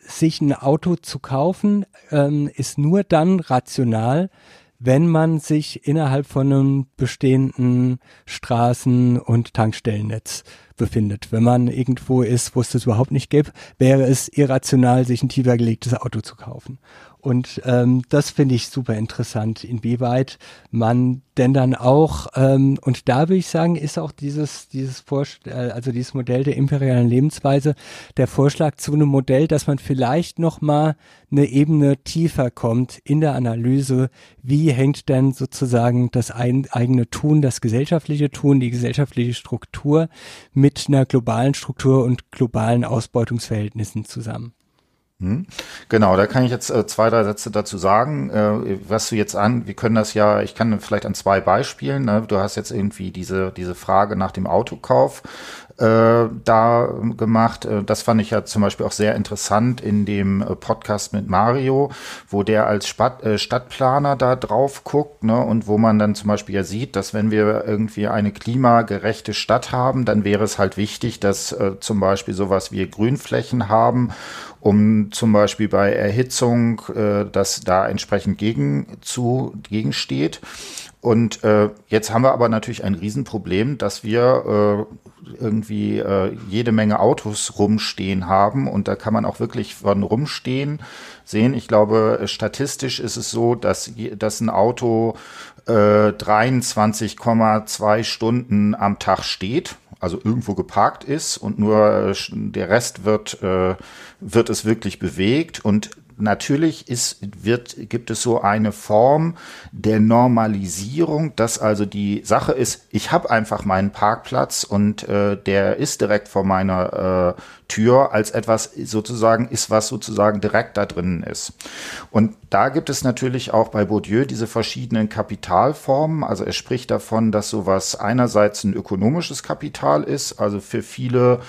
sich ein Auto zu kaufen, ähm, ist nur dann rational, wenn man sich innerhalb von einem bestehenden Straßen- und Tankstellennetz befindet. Wenn man irgendwo ist, wo es das überhaupt nicht gibt, wäre es irrational, sich ein tiefer gelegtes Auto zu kaufen. Und ähm, das finde ich super interessant, inwieweit man denn dann auch, ähm, und da würde ich sagen, ist auch dieses, dieses Vorschlag, äh, also dieses Modell der imperialen Lebensweise, der Vorschlag zu einem Modell, dass man vielleicht nochmal eine Ebene tiefer kommt in der Analyse, wie hängt denn sozusagen das ein, eigene Tun, das gesellschaftliche Tun, die gesellschaftliche Struktur mit einer globalen Struktur und globalen Ausbeutungsverhältnissen zusammen. Hm? Genau, da kann ich jetzt äh, zwei, drei Sätze dazu sagen. Äh, was du jetzt an, wir können das ja, ich kann vielleicht an zwei Beispielen, ne? du hast jetzt irgendwie diese, diese Frage nach dem Autokauf äh, da gemacht. Äh, das fand ich ja zum Beispiel auch sehr interessant in dem äh, Podcast mit Mario, wo der als Stadt, äh, Stadtplaner da drauf guckt ne? und wo man dann zum Beispiel ja sieht, dass wenn wir irgendwie eine klimagerechte Stadt haben, dann wäre es halt wichtig, dass äh, zum Beispiel sowas wie Grünflächen haben um zum Beispiel bei Erhitzung, äh, dass da entsprechend gegen zu gegensteht. Und äh, jetzt haben wir aber natürlich ein Riesenproblem, dass wir äh, irgendwie äh, jede Menge Autos rumstehen haben und da kann man auch wirklich von rumstehen sehen. Ich glaube, statistisch ist es so, dass, dass ein Auto äh, 23,2 Stunden am Tag steht, also irgendwo geparkt ist und nur äh, der Rest wird, äh, wird es wirklich bewegt und natürlich ist, wird, gibt es so eine Form der Normalisierung, dass also die Sache ist, ich habe einfach meinen Parkplatz und äh, der ist direkt vor meiner äh, Tür als etwas sozusagen ist, was sozusagen direkt da drinnen ist. Und da gibt es natürlich auch bei Bourdieu diese verschiedenen Kapitalformen. Also er spricht davon, dass sowas einerseits ein ökonomisches Kapital ist. Also für viele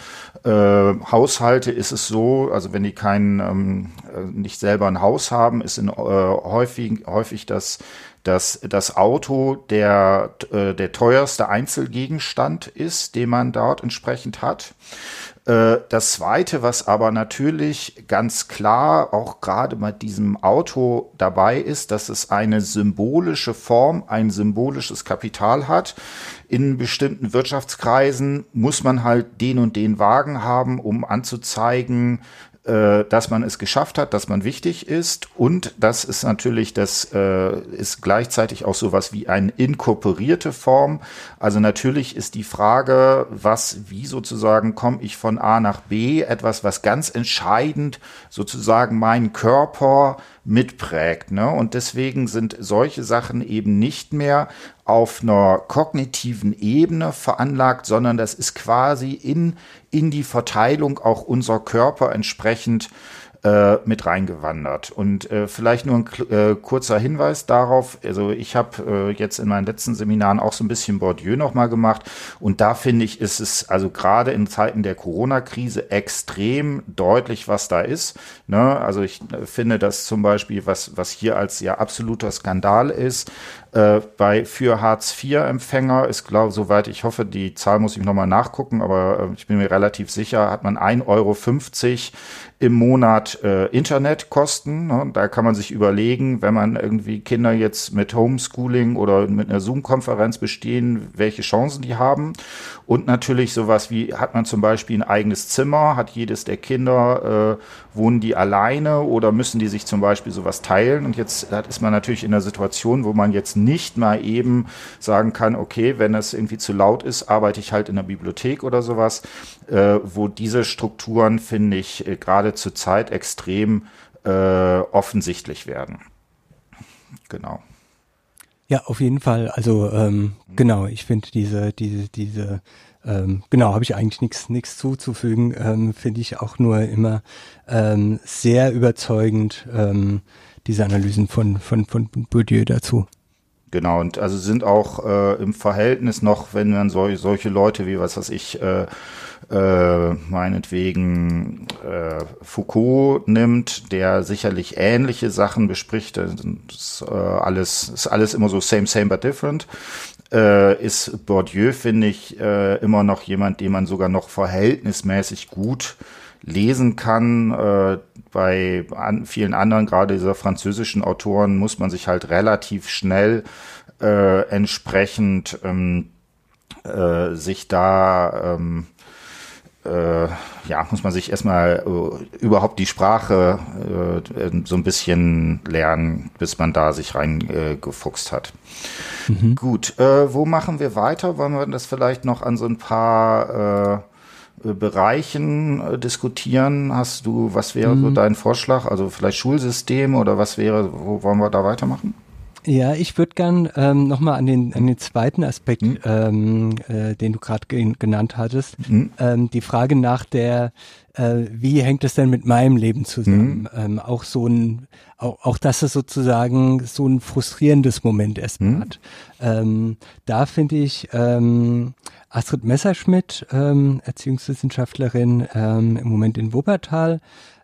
äh, Haushalte ist es so, also wenn die kein, ähm, äh, nicht selber ein Haus haben, ist in, äh, häufig, häufig das dass das Auto der, äh, der teuerste Einzelgegenstand ist, den man dort entsprechend hat. Äh, das Zweite, was aber natürlich ganz klar auch gerade bei diesem Auto dabei ist, dass es eine symbolische Form, ein symbolisches Kapital hat. In bestimmten Wirtschaftskreisen muss man halt den und den Wagen haben, um anzuzeigen, äh, dass man es geschafft hat, dass man wichtig ist und das ist natürlich, das äh, ist gleichzeitig auch sowas wie eine inkorporierte Form. Also natürlich ist die Frage, was, wie sozusagen komme ich von A nach B, etwas, was ganz entscheidend sozusagen meinen Körper mitprägt. Ne? Und deswegen sind solche Sachen eben nicht mehr auf einer kognitiven Ebene veranlagt, sondern das ist quasi in, in die Verteilung auch unserer Körper entsprechend äh, mit reingewandert. Und äh, vielleicht nur ein äh, kurzer Hinweis darauf. Also ich habe äh, jetzt in meinen letzten Seminaren auch so ein bisschen Bourdieu nochmal gemacht. Und da finde ich, ist es also gerade in Zeiten der Corona-Krise extrem deutlich, was da ist. Ne? Also ich äh, finde das zum Beispiel, was, was hier als ja absoluter Skandal ist, äh, bei für Hartz-IV-Empfänger ist, glaube soweit ich hoffe, die Zahl muss ich nochmal nachgucken, aber äh, ich bin mir relativ sicher, hat man 1,50 Euro im Monat äh, Internetkosten. Ne? Da kann man sich überlegen, wenn man irgendwie Kinder jetzt mit Homeschooling oder mit einer Zoom-Konferenz bestehen, welche Chancen die haben. Und natürlich sowas wie, hat man zum Beispiel ein eigenes Zimmer, hat jedes der Kinder, äh, wohnen die alleine oder müssen die sich zum Beispiel sowas teilen? Und jetzt ist man natürlich in einer Situation, wo man jetzt nicht mal eben sagen kann, okay, wenn es irgendwie zu laut ist, arbeite ich halt in der Bibliothek oder sowas, äh, wo diese Strukturen, finde ich, äh, gerade gerade zur Zeit extrem äh, offensichtlich werden. Genau. Ja, auf jeden Fall. Also ähm, genau, ich finde diese, diese, diese, ähm, genau, habe ich eigentlich nichts nichts zuzufügen. Ähm, finde ich auch nur immer ähm, sehr überzeugend ähm, diese Analysen von von von Bourdieu dazu. Genau, und also sind auch äh, im Verhältnis noch, wenn man sol solche Leute wie, was weiß ich, äh, äh, meinetwegen äh, Foucault nimmt, der sicherlich ähnliche Sachen bespricht, das äh, alles, ist alles immer so same, same, but different, äh, ist Bourdieu, finde ich, äh, immer noch jemand, den man sogar noch verhältnismäßig gut lesen kann. Äh, bei an, vielen anderen, gerade dieser französischen Autoren, muss man sich halt relativ schnell äh, entsprechend ähm, äh, sich da ähm, äh, ja, muss man sich erstmal äh, überhaupt die Sprache äh, so ein bisschen lernen, bis man da sich reingefuchst äh, hat. Mhm. Gut, äh, wo machen wir weiter? Wollen wir das vielleicht noch an so ein paar äh, Bereichen diskutieren? Hast du, was wäre mhm. so dein Vorschlag? Also vielleicht Schulsystem oder was wäre, wo wollen wir da weitermachen? Ja, ich würde gern ähm, nochmal an den, an den zweiten Aspekt, mhm. ähm, äh, den du gerade ge genannt hattest, mhm. ähm, die Frage nach der, äh, wie hängt es denn mit meinem Leben zusammen? Mhm. Ähm, auch so ein, auch, auch dass es sozusagen so ein frustrierendes Moment erstmal mhm. hat. Ähm, da finde ich ähm, Astrid Messerschmidt, ähm, Erziehungswissenschaftlerin ähm, im Moment in Wuppertal,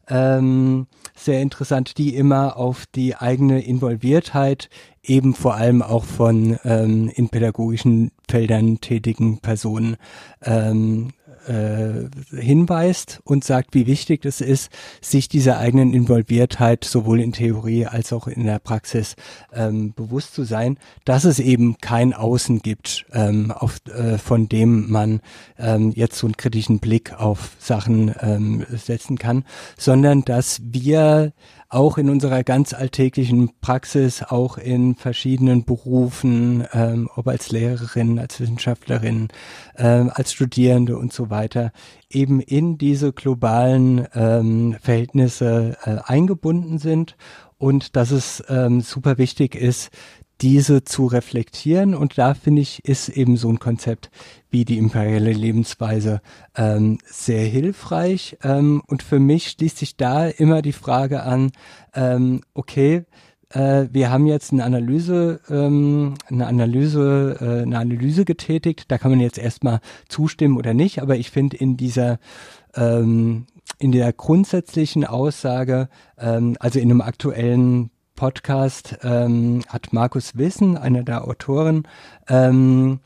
ähm, sehr interessant, die immer auf die eigene Involviertheit eben vor allem auch von ähm, in pädagogischen Feldern tätigen Personen ähm, äh, hinweist und sagt, wie wichtig es ist, sich dieser eigenen Involviertheit sowohl in Theorie als auch in der Praxis ähm, bewusst zu sein, dass es eben kein Außen gibt, ähm, auf, äh, von dem man ähm, jetzt so einen kritischen Blick auf Sachen ähm, setzen kann, sondern dass wir auch in unserer ganz alltäglichen Praxis, auch in verschiedenen Berufen, ähm, ob als Lehrerin, als Wissenschaftlerin, ähm, als Studierende und so weiter, eben in diese globalen ähm, Verhältnisse äh, eingebunden sind. Und dass es ähm, super wichtig ist, diese zu reflektieren. Und da finde ich, ist eben so ein Konzept wie die imperiale Lebensweise ähm, sehr hilfreich. Ähm, und für mich schließt sich da immer die Frage an, ähm, okay, äh, wir haben jetzt eine Analyse, ähm, eine Analyse, äh, eine Analyse getätigt. Da kann man jetzt erstmal zustimmen oder nicht. Aber ich finde in dieser ähm, in der grundsätzlichen Aussage, ähm, also in einem aktuellen Podcast ähm, hat Markus Wissen, einer der Autoren, ähm,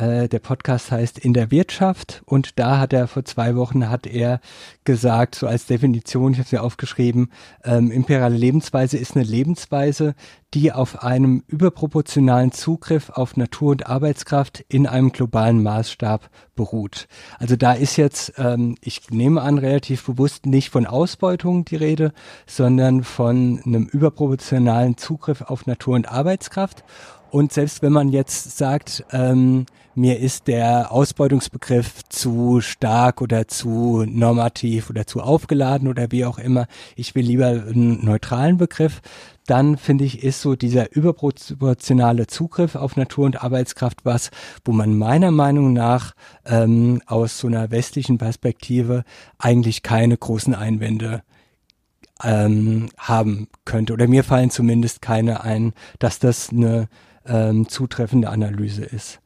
äh, der Podcast heißt In der Wirtschaft und da hat er vor zwei Wochen hat er gesagt, so als Definition, ich habe es mir aufgeschrieben, ähm, imperiale Lebensweise ist eine Lebensweise, die auf einem überproportionalen Zugriff auf Natur und Arbeitskraft in einem globalen Maßstab beruht. Also da ist jetzt, ähm, ich nehme an, relativ bewusst nicht von Ausbeutung die Rede, sondern von einem überproportionalen Zugriff auf Natur und Arbeitskraft. Und selbst wenn man jetzt sagt, ähm, mir ist der Ausbeutungsbegriff zu stark oder zu normativ oder zu aufgeladen oder wie auch immer, ich will lieber einen neutralen Begriff, dann finde ich, ist so dieser überproportionale Zugriff auf Natur und Arbeitskraft was, wo man meiner Meinung nach ähm, aus so einer westlichen Perspektive eigentlich keine großen Einwände ähm, haben könnte. Oder mir fallen zumindest keine ein, dass das eine ähm, zutreffende Analyse ist.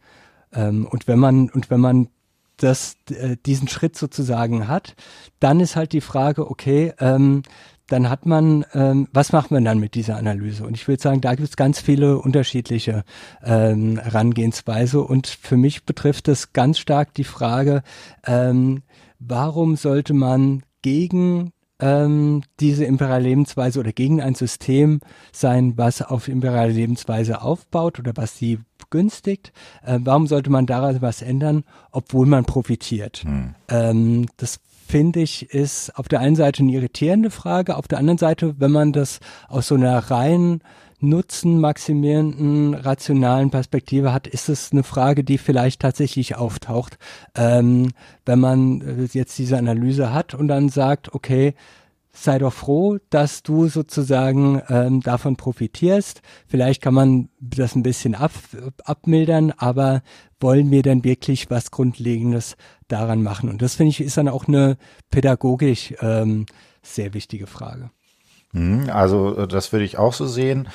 Ähm, und wenn man, und wenn man das, äh, diesen Schritt sozusagen hat, dann ist halt die Frage, okay, ähm, dann hat man, ähm, was macht man dann mit dieser Analyse? Und ich würde sagen, da gibt es ganz viele unterschiedliche ähm, Herangehensweise. Und für mich betrifft es ganz stark die Frage, ähm, warum sollte man gegen ähm, diese imperiale Lebensweise oder gegen ein System sein, was auf imperiale Lebensweise aufbaut oder was sie begünstigt. Äh, warum sollte man daran was ändern, obwohl man profitiert? Hm. Ähm, das finde ich, ist auf der einen Seite eine irritierende Frage, auf der anderen Seite, wenn man das aus so einer rein Nutzen maximierenden, rationalen Perspektive hat, ist es eine Frage, die vielleicht tatsächlich auftaucht. Ähm, wenn man äh, jetzt diese Analyse hat und dann sagt, okay, sei doch froh, dass du sozusagen ähm, davon profitierst. Vielleicht kann man das ein bisschen ab, abmildern, aber wollen wir denn wirklich was Grundlegendes daran machen? Und das finde ich ist dann auch eine pädagogisch ähm, sehr wichtige Frage. Hm, also äh, das würde ich auch so sehen.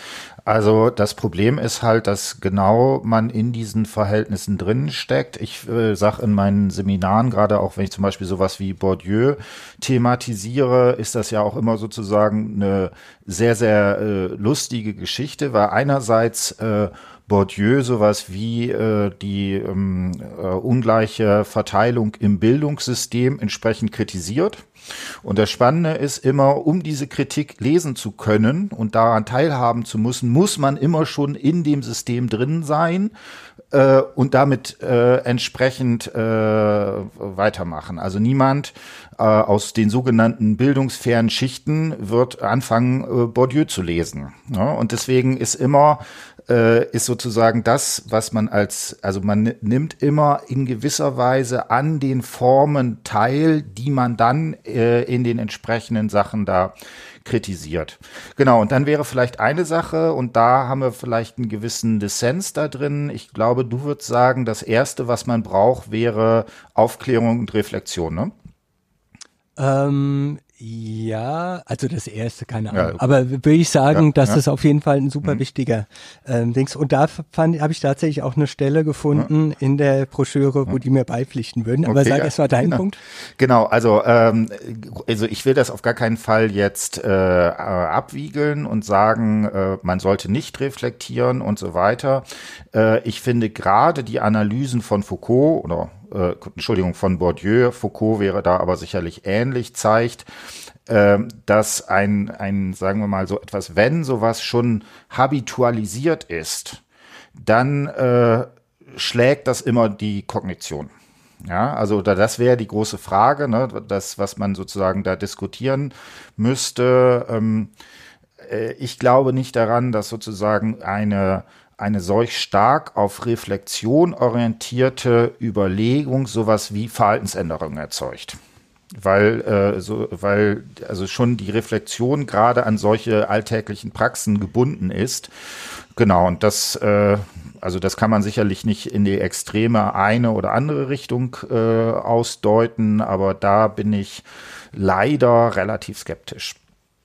Also das Problem ist halt, dass genau man in diesen Verhältnissen drin steckt. Ich äh, sage in meinen Seminaren, gerade auch wenn ich zum Beispiel sowas wie Bourdieu thematisiere, ist das ja auch immer sozusagen eine sehr, sehr äh, lustige Geschichte, weil einerseits äh, Bourdieu sowas wie äh, die ähm, äh, ungleiche Verteilung im Bildungssystem entsprechend kritisiert. Und das Spannende ist immer, um diese Kritik lesen zu können und daran teilhaben zu müssen, muss man immer schon in dem System drin sein äh, und damit äh, entsprechend äh, weitermachen. Also niemand äh, aus den sogenannten bildungsfernen Schichten wird anfangen, äh, Bourdieu zu lesen. Ja? Und deswegen ist immer äh, ist sozusagen das, was man als, also man nimmt immer in gewisser Weise an den Formen teil, die man dann äh, in den entsprechenden Sachen da kritisiert. Genau, und dann wäre vielleicht eine Sache, und da haben wir vielleicht einen gewissen Dissens da drin. Ich glaube, du würdest sagen, das Erste, was man braucht, wäre Aufklärung und Reflexion, ne? Ähm, ja, also das erste, keine Ahnung. Ja. Aber würde ich sagen, ja, dass ja. das auf jeden Fall ein super mhm. wichtiger ähm, Dings. Und da fand habe ich tatsächlich auch eine Stelle gefunden in der Broschüre, wo die mir beipflichten würden. Aber okay, sag erst mal deinen genau. Punkt. Genau, also ähm, also ich will das auf gar keinen Fall jetzt äh, abwiegeln und sagen, äh, man sollte nicht reflektieren und so weiter. Äh, ich finde gerade die Analysen von Foucault oder äh, Entschuldigung, von Bourdieu, Foucault wäre da aber sicherlich ähnlich, zeigt, äh, dass ein, ein, sagen wir mal so etwas, wenn sowas schon habitualisiert ist, dann äh, schlägt das immer die Kognition. Ja, also da, das wäre die große Frage, ne, das, was man sozusagen da diskutieren müsste. Ähm, äh, ich glaube nicht daran, dass sozusagen eine eine solch stark auf Reflexion orientierte Überlegung sowas wie Verhaltensänderungen erzeugt. Weil, äh, so, weil also schon die Reflexion gerade an solche alltäglichen Praxen gebunden ist. Genau, und das, äh, also das kann man sicherlich nicht in die extreme eine oder andere Richtung äh, ausdeuten, aber da bin ich leider relativ skeptisch.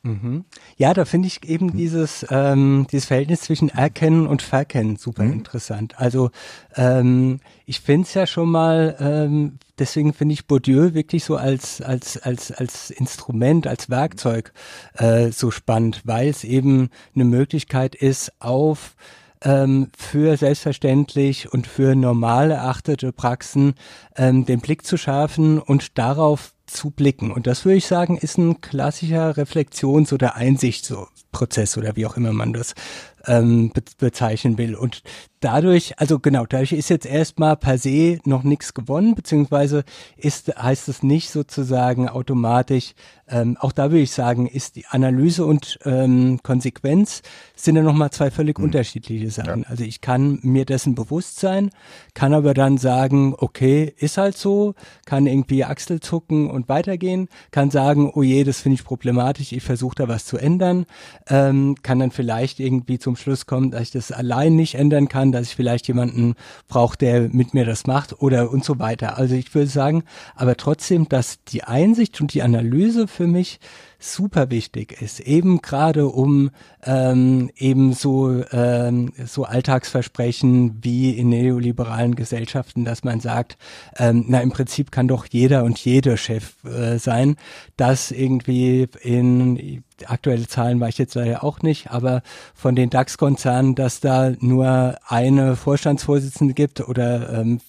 Mhm. Ja, da finde ich eben mhm. dieses, ähm, dieses Verhältnis zwischen Erkennen und Verkennen super mhm. interessant. Also ähm, ich finde es ja schon mal, ähm, deswegen finde ich Bourdieu wirklich so als, als, als, als Instrument, als Werkzeug äh, so spannend, weil es eben eine Möglichkeit ist, auf ähm, für selbstverständlich und für normal erachtete Praxen ähm, den Blick zu schärfen und darauf zu blicken. Und das würde ich sagen, ist ein klassischer Reflexions- oder Einsichtsprozess oder wie auch immer man das ähm, be bezeichnen will. Und dadurch, also genau, dadurch ist jetzt erstmal per se noch nichts gewonnen, beziehungsweise ist, heißt es nicht sozusagen automatisch, ähm, auch da würde ich sagen, ist die Analyse und ähm, Konsequenz sind ja nochmal zwei völlig mhm. unterschiedliche Sachen. Ja. Also ich kann mir dessen bewusst sein, kann aber dann sagen, okay, ist halt so, kann irgendwie Achsel zucken und weitergehen, kann sagen, oh je, das finde ich problematisch, ich versuche da was zu ändern, ähm, kann dann vielleicht irgendwie zum Schluss kommen, dass ich das allein nicht ändern kann, dass ich vielleicht jemanden brauche, der mit mir das macht oder und so weiter. Also ich würde sagen, aber trotzdem, dass die Einsicht und die Analyse für mich super wichtig ist, eben gerade um ähm, eben so, ähm, so Alltagsversprechen wie in neoliberalen Gesellschaften, dass man sagt, ähm, na im Prinzip kann doch jeder und jede Chef äh, sein, dass irgendwie in aktuelle Zahlen weiß ich jetzt leider auch nicht, aber von den DAX-Konzernen, dass da nur eine Vorstandsvorsitzende gibt oder ähm,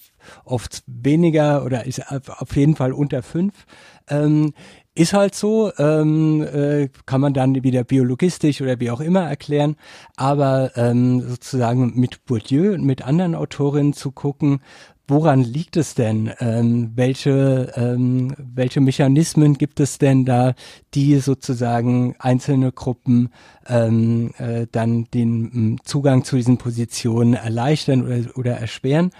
oft weniger oder ist auf jeden Fall unter fünf. Ähm, ist halt so, ähm, äh, kann man dann wieder biologistisch oder wie auch immer erklären, aber ähm, sozusagen mit Bourdieu und mit anderen Autorinnen zu gucken, woran liegt es denn? Ähm, welche, ähm, welche Mechanismen gibt es denn da, die sozusagen einzelne Gruppen ähm, äh, dann den ähm, Zugang zu diesen Positionen erleichtern oder, oder erschweren?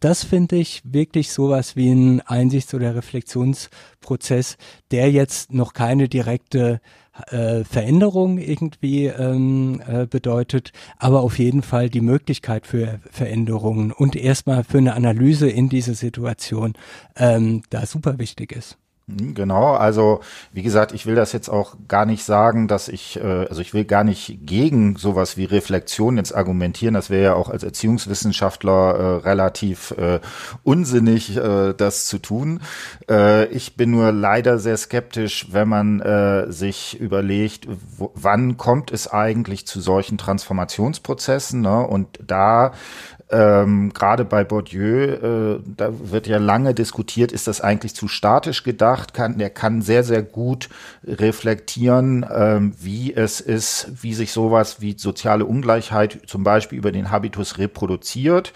Das finde ich wirklich sowas wie ein Einsichts- oder Reflexionsprozess, der jetzt noch keine direkte äh, Veränderung irgendwie ähm, äh, bedeutet, aber auf jeden Fall die Möglichkeit für Veränderungen und erstmal für eine Analyse in dieser Situation ähm, da super wichtig ist. Hm, genau, also wie gesagt, ich will das jetzt auch gar nicht sagen, dass ich, äh, also ich will gar nicht gegen sowas wie Reflexion jetzt argumentieren. Das wäre ja auch als Erziehungswissenschaftler äh, relativ äh, unsinnig, äh, das zu tun. Äh, ich bin nur leider sehr skeptisch, wenn man äh, sich überlegt, wo, wann kommt es eigentlich zu solchen Transformationsprozessen. Ne? Und da ähm, Gerade bei Bourdieu, äh, da wird ja lange diskutiert, ist das eigentlich zu statisch gedacht? Kann, der kann sehr, sehr gut reflektieren, ähm, wie es ist, wie sich sowas wie soziale Ungleichheit zum Beispiel über den Habitus reproduziert.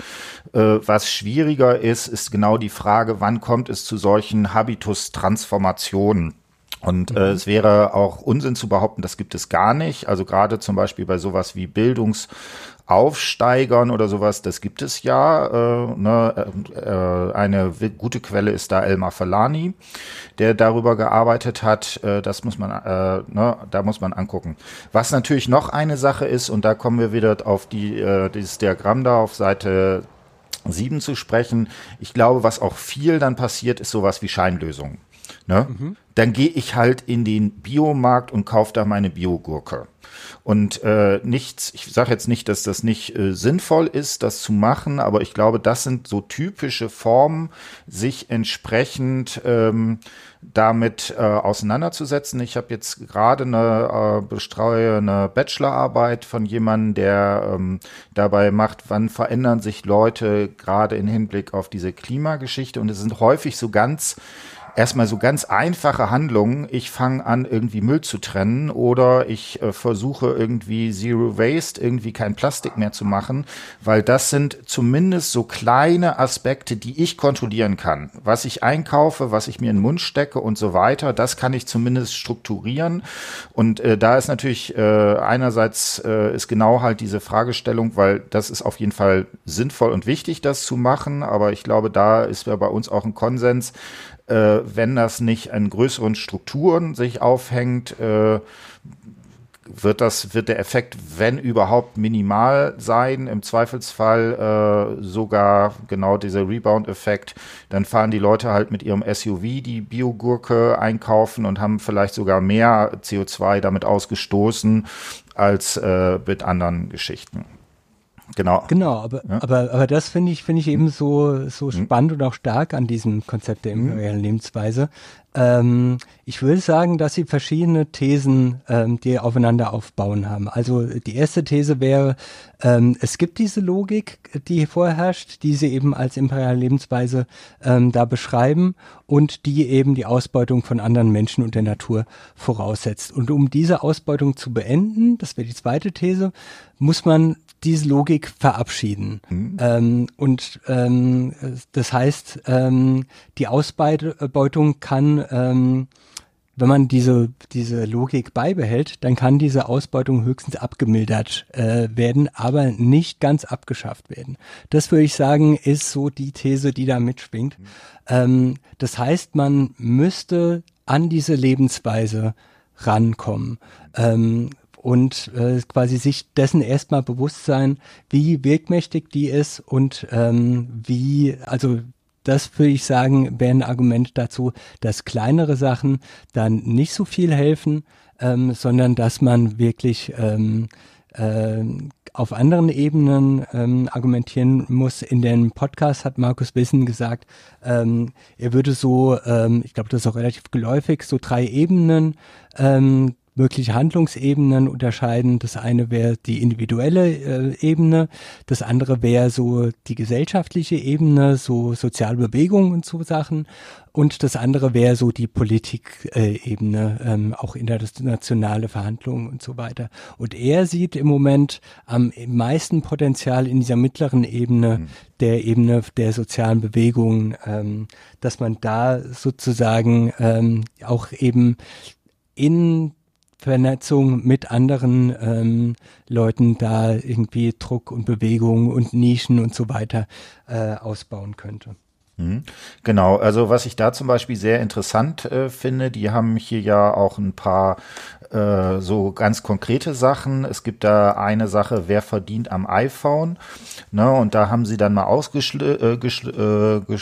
Äh, was schwieriger ist, ist genau die Frage, wann kommt es zu solchen Habitus-Transformationen? Und äh, mhm. es wäre auch Unsinn zu behaupten, das gibt es gar nicht. Also gerade zum Beispiel bei sowas wie Bildungs- Aufsteigern oder sowas, das gibt es ja. Äh, ne, äh, eine gute Quelle ist da Elmar Falani, der darüber gearbeitet hat. Äh, das muss man, äh, ne, da muss man angucken. Was natürlich noch eine Sache ist, und da kommen wir wieder auf die, äh, dieses Diagramm da auf Seite 7 zu sprechen. Ich glaube, was auch viel dann passiert, ist sowas wie Scheinlösungen. Ne? Mhm. Dann gehe ich halt in den Biomarkt und kaufe da meine Biogurke. Und äh, nichts, ich sage jetzt nicht, dass das nicht äh, sinnvoll ist, das zu machen, aber ich glaube, das sind so typische Formen, sich entsprechend ähm, damit äh, auseinanderzusetzen. Ich habe jetzt gerade eine äh, bestreue eine Bachelorarbeit von jemandem, der ähm, dabei macht, wann verändern sich Leute gerade in Hinblick auf diese Klimageschichte. Und es sind häufig so ganz erstmal so ganz einfache Handlungen. Ich fange an, irgendwie Müll zu trennen oder ich äh, versuche irgendwie Zero Waste, irgendwie kein Plastik mehr zu machen, weil das sind zumindest so kleine Aspekte, die ich kontrollieren kann. Was ich einkaufe, was ich mir in den Mund stecke und so weiter, das kann ich zumindest strukturieren. Und äh, da ist natürlich äh, einerseits äh, ist genau halt diese Fragestellung, weil das ist auf jeden Fall sinnvoll und wichtig, das zu machen. Aber ich glaube, da ist ja bei uns auch ein Konsens, äh, wenn das nicht an größeren Strukturen sich aufhängt, äh, wird das, wird der Effekt, wenn überhaupt, minimal sein. Im Zweifelsfall äh, sogar genau dieser Rebound-Effekt. Dann fahren die Leute halt mit ihrem SUV die Biogurke einkaufen und haben vielleicht sogar mehr CO2 damit ausgestoßen als äh, mit anderen Geschichten. Genau. Genau, aber, ja? aber, aber das finde ich, finde ich eben so, so mhm. spannend und auch stark an diesem Konzept der mhm. imperialen Lebensweise. Ähm, ich würde sagen, dass sie verschiedene Thesen, ähm, die aufeinander aufbauen haben. Also die erste These wäre, ähm, es gibt diese Logik, die vorherrscht, die sie eben als imperiale Lebensweise ähm, da beschreiben und die eben die Ausbeutung von anderen Menschen und der Natur voraussetzt. Und um diese Ausbeutung zu beenden, das wäre die zweite These, muss man diese Logik verabschieden. Mhm. Ähm, und ähm, das heißt, ähm, die Ausbeutung kann, ähm, wenn man diese, diese Logik beibehält, dann kann diese Ausbeutung höchstens abgemildert äh, werden, aber nicht ganz abgeschafft werden. Das würde ich sagen, ist so die These, die da mitschwingt. Mhm. Ähm, das heißt, man müsste an diese Lebensweise rankommen. Ähm, und äh, quasi sich dessen erstmal bewusst sein, wie wirkmächtig die ist und ähm, wie, also das würde ich sagen, wäre ein Argument dazu, dass kleinere Sachen dann nicht so viel helfen, ähm, sondern dass man wirklich ähm, äh, auf anderen Ebenen ähm, argumentieren muss. In dem Podcast hat Markus Wissen gesagt, ähm, er würde so, ähm, ich glaube, das ist auch relativ geläufig, so drei Ebenen ähm, mögliche Handlungsebenen unterscheiden. Das eine wäre die individuelle äh, Ebene, das andere wäre so die gesellschaftliche Ebene, so soziale Bewegungen und so Sachen. Und das andere wäre so die Politikebene, äh, ähm, auch internationale Verhandlungen und so weiter. Und er sieht im Moment am meisten Potenzial in dieser mittleren Ebene, mhm. der Ebene der sozialen Bewegungen, ähm, dass man da sozusagen ähm, auch eben in Vernetzung mit anderen ähm, Leuten da irgendwie Druck und Bewegung und Nischen und so weiter äh, ausbauen könnte. Hm. Genau, also was ich da zum Beispiel sehr interessant äh, finde, die haben hier ja auch ein paar äh, so ganz konkrete Sachen. Es gibt da eine Sache, wer verdient am iPhone. Ne, und da haben sie dann mal ausgeschl äh, äh,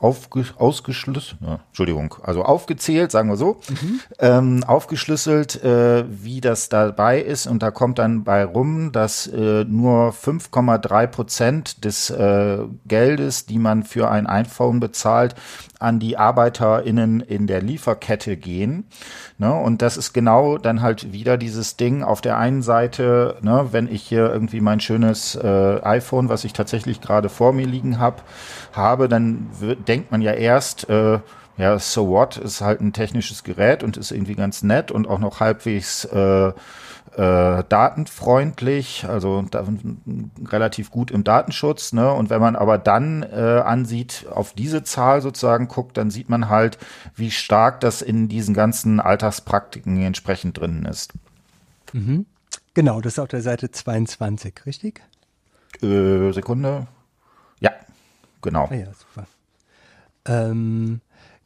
ausgeschlüsselt, ja, Entschuldigung, also aufgezählt, sagen wir so, mhm. ähm, aufgeschlüsselt, äh, wie das dabei ist. Und da kommt dann bei rum, dass äh, nur 5,3 Prozent des äh, Geldes, die man für ein iPhone bezahlt, an die ArbeiterInnen in der Lieferkette gehen. Ne? Und das ist genau dann halt wieder dieses Ding auf der einen Seite, ne, wenn ich hier irgendwie mein schönes äh, iPhone, was ich tatsächlich gerade vor mir liegen hab, habe, dann denkt man ja erst, äh, ja, so what, ist halt ein technisches Gerät und ist irgendwie ganz nett und auch noch halbwegs äh, äh, datenfreundlich, also da, relativ gut im Datenschutz. Ne? Und wenn man aber dann äh, ansieht, auf diese Zahl sozusagen guckt, dann sieht man halt, wie stark das in diesen ganzen Alltagspraktiken entsprechend drin ist. Mhm. Genau, das ist auf der Seite 22, richtig? Äh, Sekunde. Genau. Ah ja, super. Ähm,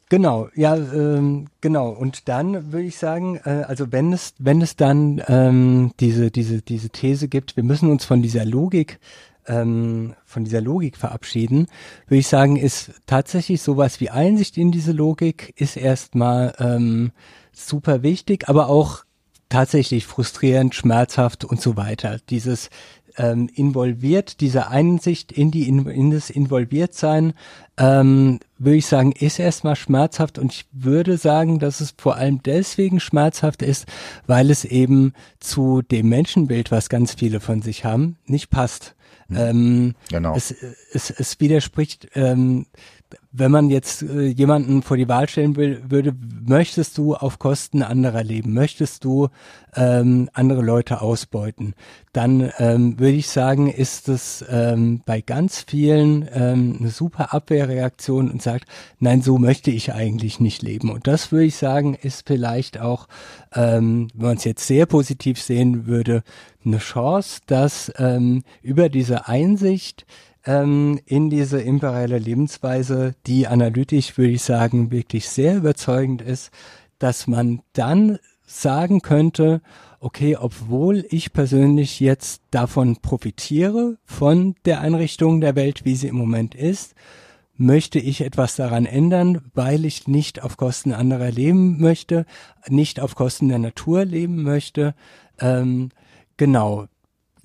Genau, ja, ähm, genau. Und dann würde ich sagen, äh, also wenn es, wenn es dann ähm, diese, diese, diese These gibt, wir müssen uns von dieser Logik, ähm, von dieser Logik verabschieden, würde ich sagen, ist tatsächlich sowas wie Einsicht in diese Logik ist erstmal ähm, super wichtig, aber auch tatsächlich frustrierend, schmerzhaft und so weiter. Dieses ähm, involviert, diese Einsicht in die in, das Involviertsein, ähm, würde ich sagen, ist erstmal schmerzhaft und ich würde sagen, dass es vor allem deswegen schmerzhaft ist, weil es eben zu dem Menschenbild, was ganz viele von sich haben, nicht passt. Mhm. Ähm, genau. Es, es, es widerspricht ähm, wenn man jetzt äh, jemanden vor die Wahl stellen will, würde, möchtest du auf Kosten anderer leben? Möchtest du ähm, andere Leute ausbeuten? Dann ähm, würde ich sagen, ist es ähm, bei ganz vielen ähm, eine super Abwehrreaktion und sagt, nein, so möchte ich eigentlich nicht leben. Und das würde ich sagen, ist vielleicht auch, ähm, wenn man es jetzt sehr positiv sehen würde, eine Chance, dass ähm, über diese Einsicht ähm, in diese imperiale Lebensweise, die analytisch, würde ich sagen, wirklich sehr überzeugend ist, dass man dann sagen könnte, okay, obwohl ich persönlich jetzt davon profitiere, von der Einrichtung der Welt, wie sie im Moment ist, möchte ich etwas daran ändern, weil ich nicht auf Kosten anderer leben möchte, nicht auf Kosten der Natur leben möchte. Ähm, genau,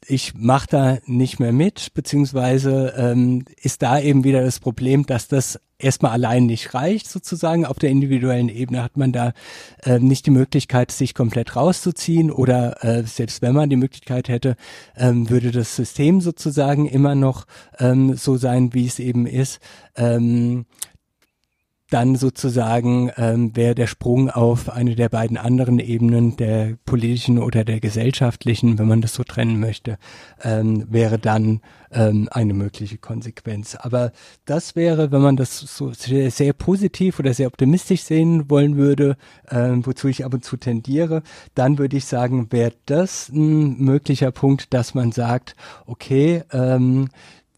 ich mache da nicht mehr mit, beziehungsweise ähm, ist da eben wieder das Problem, dass das erstmal allein nicht reicht, sozusagen. Auf der individuellen Ebene hat man da äh, nicht die Möglichkeit, sich komplett rauszuziehen oder äh, selbst wenn man die Möglichkeit hätte, ähm, würde das System sozusagen immer noch ähm, so sein, wie es eben ist. Ähm, dann sozusagen ähm, wäre der Sprung auf eine der beiden anderen Ebenen, der politischen oder der gesellschaftlichen, wenn man das so trennen möchte, ähm, wäre dann ähm, eine mögliche Konsequenz. Aber das wäre, wenn man das so sehr, sehr positiv oder sehr optimistisch sehen wollen würde, ähm, wozu ich ab und zu tendiere, dann würde ich sagen, wäre das ein möglicher Punkt, dass man sagt, okay, ähm,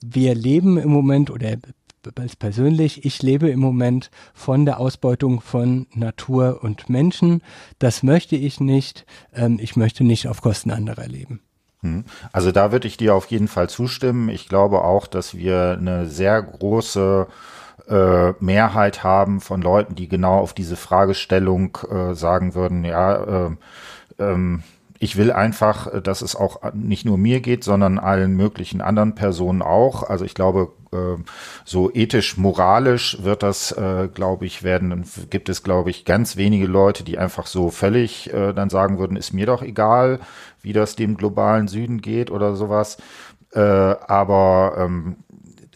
wir leben im Moment oder persönlich, ich lebe im Moment von der Ausbeutung von Natur und Menschen. Das möchte ich nicht. Ähm, ich möchte nicht auf Kosten anderer leben. Hm. Also da würde ich dir auf jeden Fall zustimmen. Ich glaube auch, dass wir eine sehr große äh, Mehrheit haben von Leuten, die genau auf diese Fragestellung äh, sagen würden, ja, äh, ähm, ich will einfach, dass es auch nicht nur mir geht, sondern allen möglichen anderen Personen auch. Also ich glaube, äh, so ethisch, moralisch wird das, äh, glaube ich, werden, gibt es, glaube ich, ganz wenige Leute, die einfach so völlig äh, dann sagen würden, ist mir doch egal, wie das dem globalen Süden geht oder sowas. aber ähm,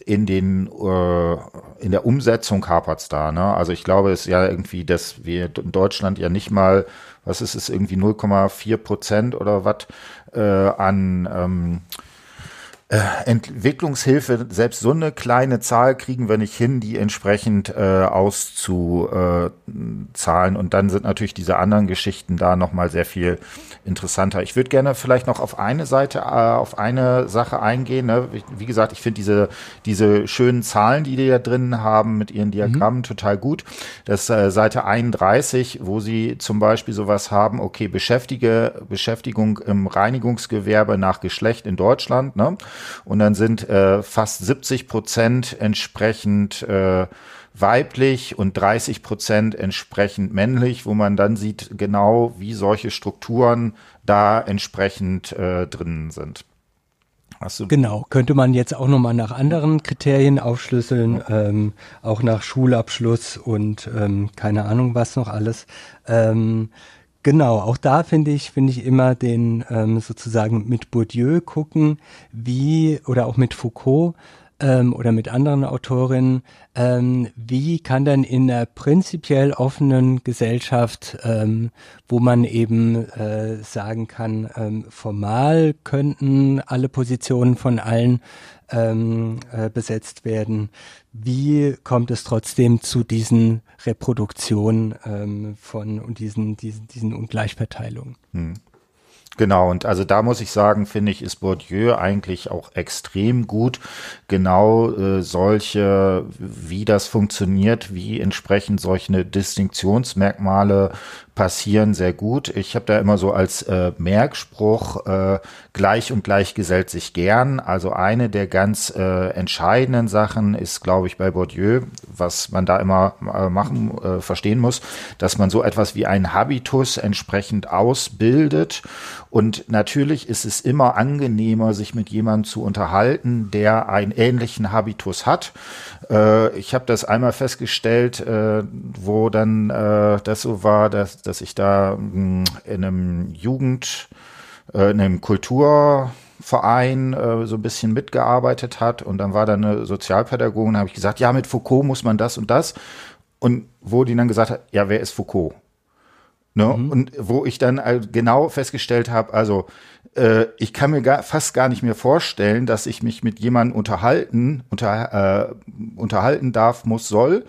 in den äh, in der Umsetzung hapert's da. Ne? Also ich glaube, es ist ja irgendwie, dass wir in Deutschland ja nicht mal, was ist es irgendwie 0,4 Prozent oder was äh, an ähm, Äh, Entwicklungshilfe, selbst so eine kleine Zahl kriegen wir nicht hin, die entsprechend äh, auszuzahlen. Und dann sind natürlich diese anderen Geschichten da nochmal sehr viel interessanter. Ich würde gerne vielleicht noch auf eine Seite, äh, auf eine Sache eingehen. Ne? Wie gesagt, ich finde diese, diese schönen Zahlen, die die da drin haben mit ihren Diagrammen mhm. total gut. Das äh, Seite 31, wo sie zum Beispiel sowas haben, okay, Beschäftige, Beschäftigung im Reinigungsgewerbe nach Geschlecht in Deutschland. Ne? Und dann sind äh, fast 70 Prozent entsprechend äh, weiblich und 30 Prozent entsprechend männlich, wo man dann sieht genau, wie solche Strukturen da entsprechend äh, drin sind. Genau, könnte man jetzt auch nochmal nach anderen Kriterien aufschlüsseln, ähm, auch nach Schulabschluss und ähm, keine Ahnung was noch alles. Ähm, Genau, auch da finde ich, finde ich immer den ähm, sozusagen mit Bourdieu gucken, wie oder auch mit Foucault ähm, oder mit anderen Autorinnen, ähm, wie kann dann in einer prinzipiell offenen Gesellschaft, ähm, wo man eben äh, sagen kann, ähm, formal könnten alle Positionen von allen ähm, äh, besetzt werden, wie kommt es trotzdem zu diesen Reproduktionen ähm, von und diesen, diesen, diesen Ungleichverteilungen? Hm. Genau, und also da muss ich sagen, finde ich, ist Bourdieu eigentlich auch extrem gut, genau äh, solche, wie das funktioniert, wie entsprechend solche Distinktionsmerkmale passieren, sehr gut. Ich habe da immer so als äh, Merkspruch, äh, gleich und gleich gesellt sich gern. Also eine der ganz äh, entscheidenden Sachen ist, glaube ich, bei Bourdieu, was man da immer äh, machen, äh, verstehen muss, dass man so etwas wie einen Habitus entsprechend ausbildet. Und natürlich ist es immer angenehmer, sich mit jemandem zu unterhalten, der einen ähnlichen Habitus hat. Äh, ich habe das einmal festgestellt, äh, wo dann äh, das so war, dass dass ich da hm, in einem Jugend, äh, in einem Kulturverein äh, so ein bisschen mitgearbeitet hat und dann war da eine Sozialpädagogin, habe ich gesagt, ja, mit Foucault muss man das und das. Und wo die dann gesagt hat, ja, wer ist Foucault? Ne? Mhm. Und wo ich dann äh, genau festgestellt habe, also äh, ich kann mir gar, fast gar nicht mehr vorstellen, dass ich mich mit jemandem unterhalten, unter, äh, unterhalten darf, muss, soll,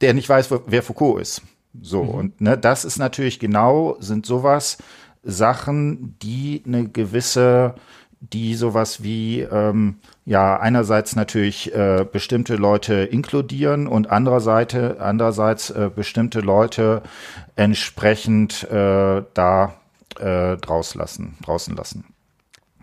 der nicht weiß, wer Foucault ist. So, mhm. und ne, das ist natürlich genau, sind sowas Sachen, die eine gewisse, die sowas wie, ähm, ja, einerseits natürlich äh, bestimmte Leute inkludieren und andererseits, andererseits äh, bestimmte Leute entsprechend äh, da äh, draus lassen, draußen lassen.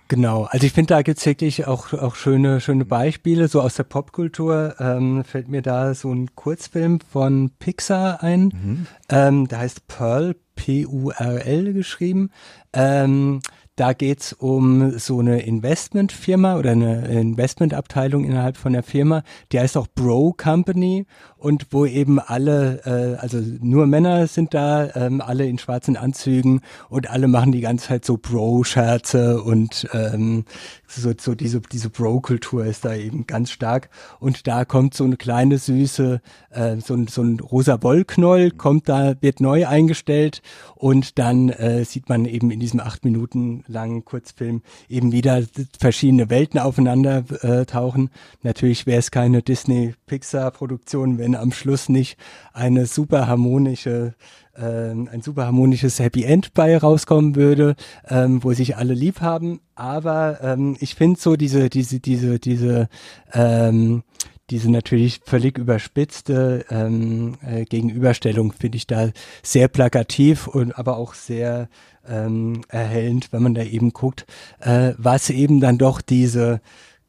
Genau, also ich finde, da gibt's wirklich auch, auch schöne, schöne Beispiele. So aus der Popkultur ähm, fällt mir da so ein Kurzfilm von Pixar ein. Mhm. Ähm, der heißt Pearl, P-U-R-L geschrieben. Ähm, da geht's um so eine Investmentfirma oder eine Investmentabteilung innerhalb von der Firma, die heißt auch Bro Company und wo eben alle, äh, also nur Männer sind da, ähm, alle in schwarzen Anzügen und alle machen die ganze Zeit so Bro-Scherze und ähm, so, so diese, diese Bro-Kultur ist da eben ganz stark. Und da kommt so eine kleine süße, äh, so, ein so ein rosa Wollknoll, kommt da, wird neu eingestellt und dann äh, sieht man eben in diesem acht Minuten langen Kurzfilm eben wieder verschiedene Welten aufeinander äh, tauchen. Natürlich wäre es keine Disney-Pixar-Produktion, wenn am Schluss nicht eine super harmonische ähm, ein super harmonisches Happy End bei rauskommen würde, ähm, wo sich alle lieb haben. Aber ähm, ich finde so diese, diese, diese, diese, ähm, diese natürlich völlig überspitzte ähm, äh, Gegenüberstellung finde ich da sehr plakativ und aber auch sehr ähm, erhellend, wenn man da eben guckt, äh, was eben dann doch diese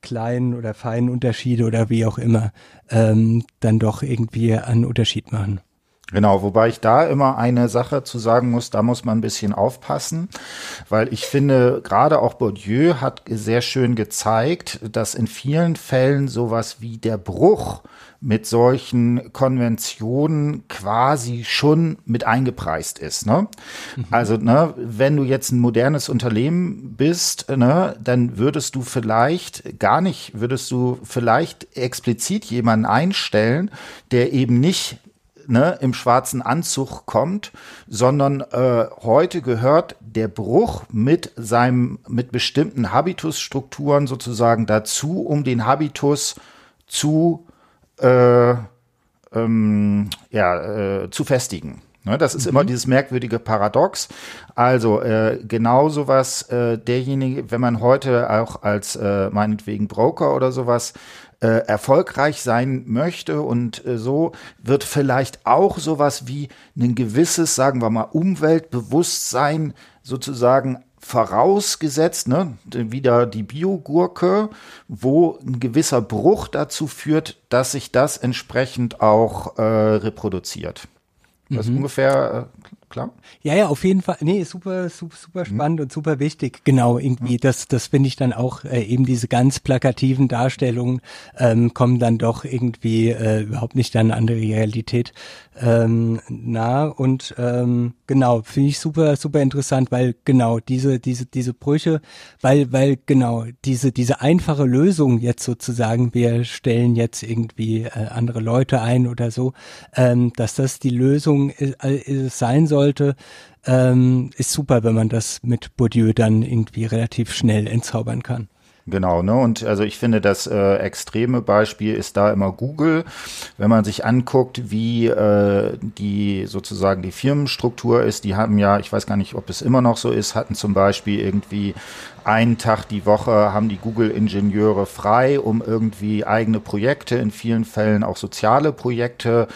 kleinen oder feinen Unterschiede oder wie auch immer ähm, dann doch irgendwie einen Unterschied machen. Genau, wobei ich da immer eine Sache zu sagen muss, da muss man ein bisschen aufpassen, weil ich finde, gerade auch Bourdieu hat sehr schön gezeigt, dass in vielen Fällen sowas wie der Bruch mit solchen Konventionen quasi schon mit eingepreist ist. Ne? Mhm. Also, ne, wenn du jetzt ein modernes Unternehmen bist, ne, dann würdest du vielleicht gar nicht, würdest du vielleicht explizit jemanden einstellen, der eben nicht ne, im schwarzen Anzug kommt, sondern äh, heute gehört der Bruch mit seinem, mit bestimmten Habitusstrukturen sozusagen dazu, um den Habitus zu, äh, ähm, ja, äh, zu festigen. Ne, das ist mhm. immer dieses merkwürdige Paradox. Also äh, genau sowas, äh, derjenige, wenn man heute auch als äh, meinetwegen Broker oder sowas äh, erfolgreich sein möchte und äh, so wird vielleicht auch sowas wie ein gewisses, sagen wir mal, Umweltbewusstsein sozusagen vorausgesetzt, ne, wieder die Biogurke, wo ein gewisser Bruch dazu führt, dass sich das entsprechend auch äh, reproduziert. Das mhm. ist ungefähr äh, klar? Ja, ja, auf jeden Fall. Nee, super, super, super mhm. spannend mhm. und super wichtig. Genau, irgendwie, mhm. das, das finde ich dann auch, äh, eben diese ganz plakativen Darstellungen ähm, kommen dann doch irgendwie äh, überhaupt nicht dann an die Realität ähm, nah und ähm, genau finde ich super super interessant, weil genau diese diese diese Brüche, weil weil genau diese diese einfache Lösung jetzt sozusagen, wir stellen jetzt irgendwie äh, andere Leute ein oder so, ähm, dass das die Lösung äh, äh, sein sollte, ähm, ist super, wenn man das mit Bourdieu dann irgendwie relativ schnell entzaubern kann. Genau, ne? Und also ich finde, das äh, extreme Beispiel ist da immer Google. Wenn man sich anguckt, wie äh, die sozusagen die Firmenstruktur ist, die haben ja, ich weiß gar nicht, ob es immer noch so ist, hatten zum Beispiel irgendwie einen Tag die Woche haben die Google-Ingenieure frei, um irgendwie eigene Projekte, in vielen Fällen auch soziale Projekte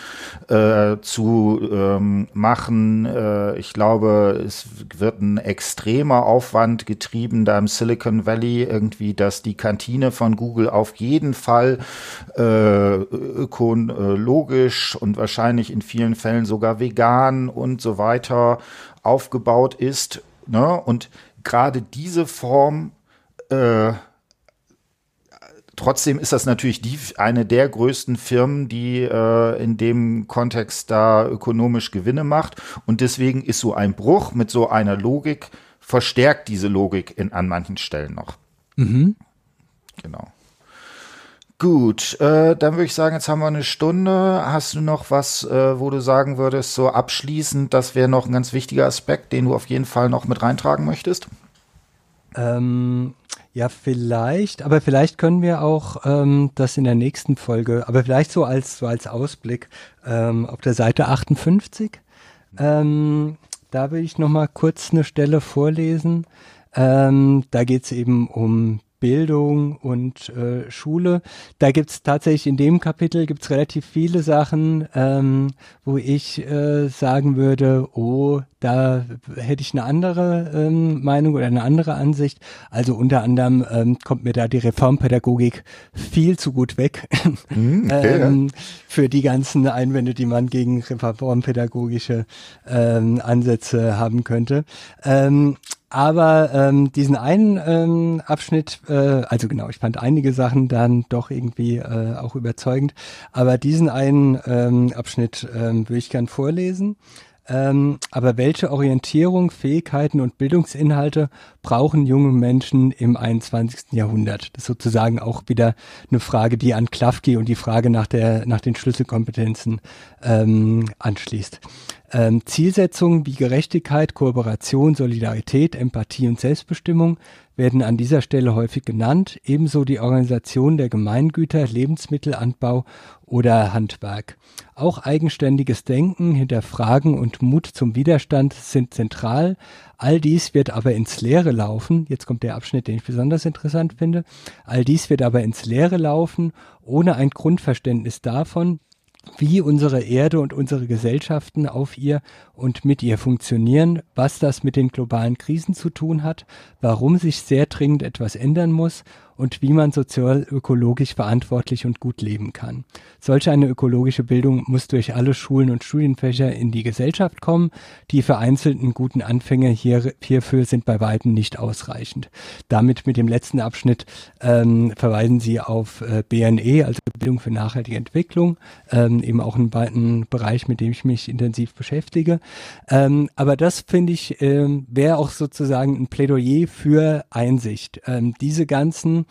äh, zu ähm, machen. Äh, ich glaube, es wird ein extremer Aufwand getrieben da im Silicon Valley irgendwie, dass die Kantine von Google auf jeden Fall äh, ökologisch und wahrscheinlich in vielen Fällen sogar vegan und so weiter aufgebaut ist. Ne? Und gerade diese Form äh, Trotzdem ist das natürlich die, eine der größten Firmen, die äh, in dem Kontext da ökonomisch Gewinne macht. Und deswegen ist so ein Bruch mit so einer Logik, verstärkt diese Logik in, an manchen Stellen noch. Mhm. Genau. Gut, äh, dann würde ich sagen, jetzt haben wir eine Stunde. Hast du noch was, äh, wo du sagen würdest, so abschließend, das wäre noch ein ganz wichtiger Aspekt, den du auf jeden Fall noch mit reintragen möchtest? Ähm, ja, vielleicht, aber vielleicht können wir auch ähm, das in der nächsten Folge, aber vielleicht so als, so als Ausblick ähm, auf der Seite 58. Ähm, da will ich noch mal kurz eine Stelle vorlesen. Ähm, da geht es eben um Bildung und äh, Schule. Da gibt's tatsächlich in dem Kapitel gibt's relativ viele Sachen, ähm, wo ich äh, sagen würde, oh, da hätte ich eine andere ähm, Meinung oder eine andere Ansicht. Also unter anderem ähm, kommt mir da die Reformpädagogik viel zu gut weg mm, okay, ähm, ja. für die ganzen Einwände, die man gegen reformpädagogische ähm, Ansätze haben könnte. Ähm, aber ähm, diesen einen ähm, Abschnitt, äh, also genau, ich fand einige Sachen dann doch irgendwie äh, auch überzeugend, aber diesen einen ähm, Abschnitt ähm, würde ich gern vorlesen. Ähm, aber welche Orientierung, Fähigkeiten und Bildungsinhalte brauchen junge Menschen im 21. Jahrhundert? Das ist sozusagen auch wieder eine Frage, die an Klafki und die Frage nach, der, nach den Schlüsselkompetenzen ähm, anschließt. Ähm, Zielsetzungen wie Gerechtigkeit, Kooperation, Solidarität, Empathie und Selbstbestimmung werden an dieser Stelle häufig genannt, ebenso die Organisation der Gemeingüter, Lebensmittelanbau oder Handwerk. Auch eigenständiges Denken, Hinterfragen und Mut zum Widerstand sind zentral. All dies wird aber ins Leere laufen. Jetzt kommt der Abschnitt, den ich besonders interessant finde. All dies wird aber ins Leere laufen, ohne ein Grundverständnis davon, wie unsere Erde und unsere Gesellschaften auf ihr und mit ihr funktionieren, was das mit den globalen Krisen zu tun hat, warum sich sehr dringend etwas ändern muss und wie man sozial-ökologisch verantwortlich und gut leben kann. Solch eine ökologische Bildung muss durch alle Schulen und Studienfächer in die Gesellschaft kommen. Die vereinzelten guten Anfänge hier, hierfür sind bei weitem nicht ausreichend. Damit mit dem letzten Abschnitt ähm, verweisen Sie auf äh, BNE, also Bildung für nachhaltige Entwicklung, ähm, eben auch ein, Bereich, mit dem ich mich intensiv beschäftige. Ähm, aber das finde ich ähm, wäre auch sozusagen ein Plädoyer für Einsicht. Ähm, diese ganzen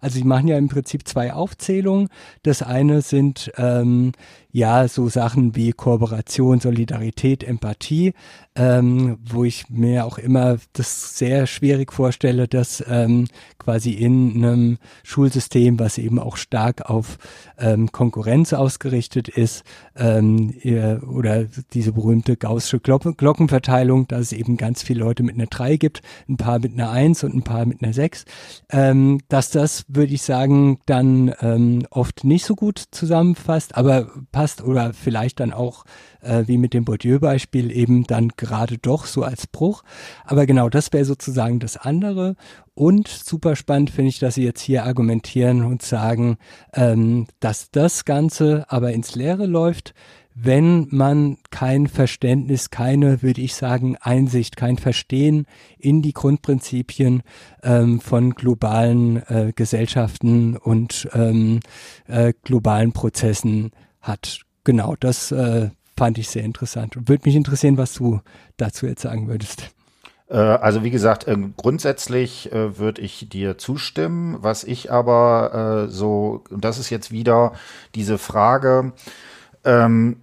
Also sie machen ja im Prinzip zwei Aufzählungen. Das eine sind ähm, ja so Sachen wie Kooperation, Solidarität, Empathie, ähm, wo ich mir auch immer das sehr schwierig vorstelle, dass ähm, quasi in einem Schulsystem, was eben auch stark auf ähm, Konkurrenz ausgerichtet ist, ähm, oder diese berühmte gaussische Glockenverteilung, dass es eben ganz viele Leute mit einer 3 gibt, ein paar mit einer 1 und ein paar mit einer 6, ähm, dass das, würde ich sagen, dann ähm, oft nicht so gut zusammenfasst, aber passt oder vielleicht dann auch äh, wie mit dem Bourdieu-Beispiel eben dann gerade doch so als Bruch. Aber genau, das wäre sozusagen das andere. Und super spannend finde ich, dass Sie jetzt hier argumentieren und sagen, ähm, dass das Ganze aber ins Leere läuft, wenn man kein Verständnis, keine, würde ich sagen, Einsicht, kein Verstehen in die Grundprinzipien ähm, von globalen äh, Gesellschaften und ähm, äh, globalen Prozessen hat. Genau, das äh, fand ich sehr interessant und würde mich interessieren, was du dazu jetzt sagen würdest. Äh, also wie gesagt, äh, grundsätzlich äh, würde ich dir zustimmen. Was ich aber so, und das ist jetzt wieder diese Frage, ähm,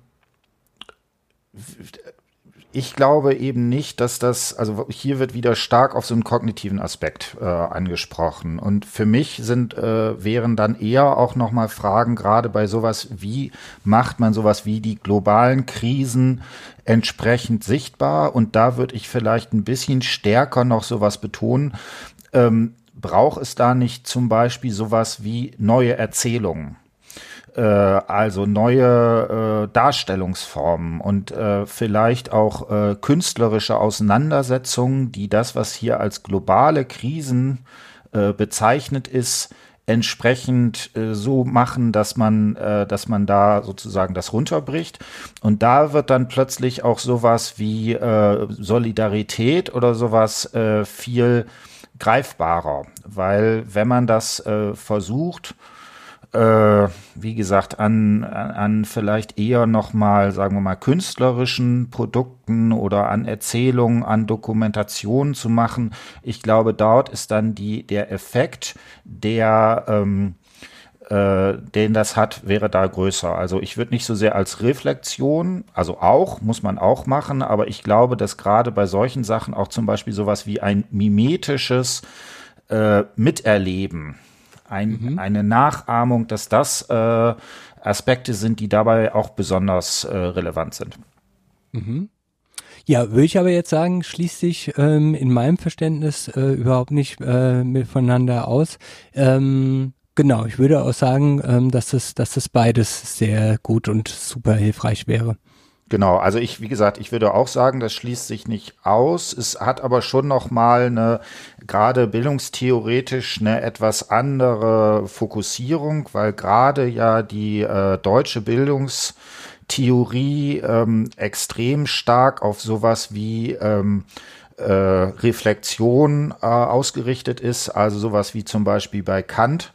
ich glaube eben nicht, dass das, also hier wird wieder stark auf so einen kognitiven Aspekt äh, angesprochen. Und für mich sind, äh, wären dann eher auch nochmal Fragen, gerade bei sowas, wie macht man sowas wie die globalen Krisen entsprechend sichtbar? Und da würde ich vielleicht ein bisschen stärker noch sowas betonen. Ähm, braucht es da nicht zum Beispiel sowas wie neue Erzählungen? Äh, also neue äh, Darstellungsformen und äh, vielleicht auch äh, künstlerische Auseinandersetzungen, die das, was hier als globale Krisen äh, bezeichnet ist, entsprechend äh, so machen, dass man, äh, dass man da sozusagen das runterbricht. Und da wird dann plötzlich auch sowas wie äh, Solidarität oder sowas äh, viel greifbarer, weil wenn man das äh, versucht, äh, wie gesagt, an, an vielleicht eher nochmal, sagen wir mal, künstlerischen Produkten oder an Erzählungen, an Dokumentationen zu machen. Ich glaube, dort ist dann die, der Effekt, der, ähm, äh, den das hat, wäre da größer. Also ich würde nicht so sehr als Reflexion, also auch, muss man auch machen, aber ich glaube, dass gerade bei solchen Sachen auch zum Beispiel sowas wie ein mimetisches äh, Miterleben ein, mhm. eine Nachahmung, dass das äh, Aspekte sind, die dabei auch besonders äh, relevant sind. Mhm. Ja, würde ich aber jetzt sagen, schließt sich ähm, in meinem Verständnis äh, überhaupt nicht äh, mit voneinander aus. Ähm, genau, ich würde auch sagen, ähm, dass das, dass das beides sehr gut und super hilfreich wäre. Genau, also ich, wie gesagt, ich würde auch sagen, das schließt sich nicht aus. Es hat aber schon noch mal eine, gerade bildungstheoretisch eine etwas andere Fokussierung, weil gerade ja die äh, deutsche Bildungstheorie ähm, extrem stark auf sowas wie ähm, äh, Reflexion äh, ausgerichtet ist, also sowas wie zum Beispiel bei Kant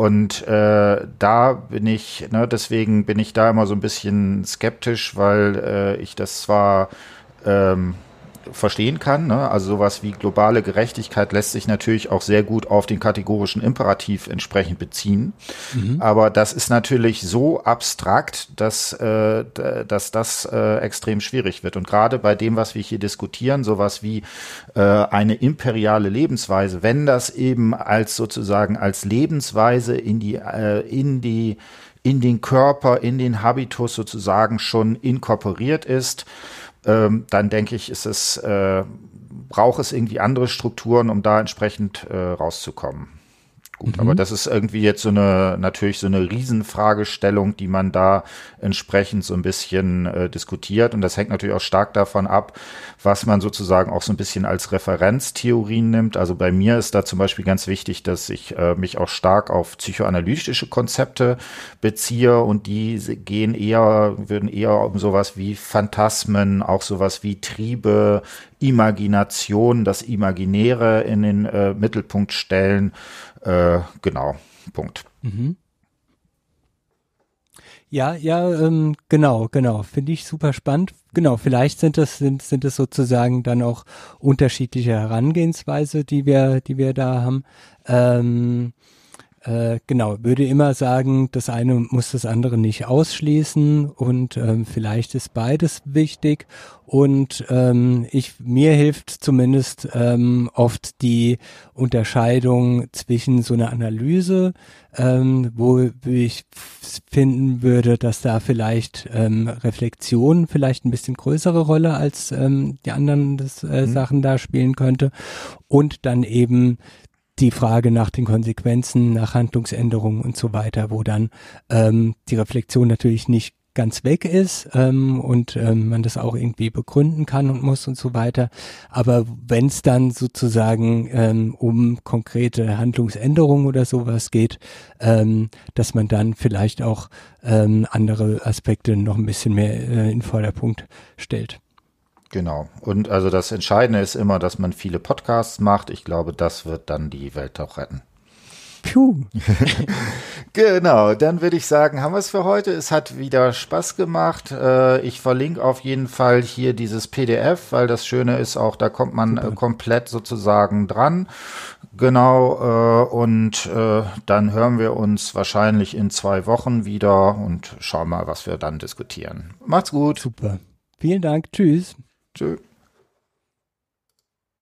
und äh, da bin ich, ne, deswegen bin ich da immer so ein bisschen skeptisch, weil äh, ich das zwar ähm, verstehen kann. Ne? Also sowas wie globale Gerechtigkeit lässt sich natürlich auch sehr gut auf den kategorischen Imperativ entsprechend beziehen. Mhm. Aber das ist natürlich so abstrakt, dass, äh, dass das äh, extrem schwierig wird. Und gerade bei dem, was wir hier diskutieren, sowas wie äh, eine imperiale Lebensweise, wenn das eben als sozusagen als Lebensweise in die, äh, in die in den Körper, in den Habitus sozusagen schon inkorporiert ist, ähm, dann denke ich, ist es, äh, braucht es irgendwie andere Strukturen, um da entsprechend äh, rauszukommen. Gut, mhm. aber das ist irgendwie jetzt so eine, natürlich so eine Riesenfragestellung, die man da entsprechend so ein bisschen äh, diskutiert. Und das hängt natürlich auch stark davon ab, was man sozusagen auch so ein bisschen als Referenztheorien nimmt. Also bei mir ist da zum Beispiel ganz wichtig, dass ich äh, mich auch stark auf psychoanalytische Konzepte beziehe und die gehen eher, würden eher um sowas wie Phantasmen, auch sowas wie Triebe, Imagination, das Imaginäre in den äh, Mittelpunkt stellen. Äh, genau, Punkt. Mhm. Ja, ja, ähm, genau, genau. Finde ich super spannend. Genau, vielleicht sind das, sind, sind es sozusagen dann auch unterschiedliche Herangehensweise, die wir, die wir da haben. Ähm, äh, genau, würde immer sagen, das eine muss das andere nicht ausschließen und ähm, vielleicht ist beides wichtig. Und ähm, ich mir hilft zumindest ähm, oft die Unterscheidung zwischen so einer Analyse, ähm, wo ich finden würde, dass da vielleicht ähm, Reflexion vielleicht ein bisschen größere Rolle als ähm, die anderen das, äh, mhm. Sachen da spielen könnte und dann eben die Frage nach den Konsequenzen, nach Handlungsänderungen und so weiter, wo dann ähm, die Reflexion natürlich nicht ganz weg ist ähm, und ähm, man das auch irgendwie begründen kann und muss und so weiter. Aber wenn es dann sozusagen ähm, um konkrete Handlungsänderungen oder sowas geht, ähm, dass man dann vielleicht auch ähm, andere Aspekte noch ein bisschen mehr äh, in Vordergrund stellt. Genau. Und also das Entscheidende ist immer, dass man viele Podcasts macht. Ich glaube, das wird dann die Welt auch retten. Puh. genau, dann würde ich sagen, haben wir es für heute. Es hat wieder Spaß gemacht. Äh, ich verlinke auf jeden Fall hier dieses PDF, weil das Schöne ist auch, da kommt man äh, komplett sozusagen dran. Genau, äh, und dann hören wir uns wahrscheinlich in zwei Wochen wieder und schauen mal, was wir dann diskutieren. Macht's gut. Super. Vielen Dank. Tschüss. Tschüss.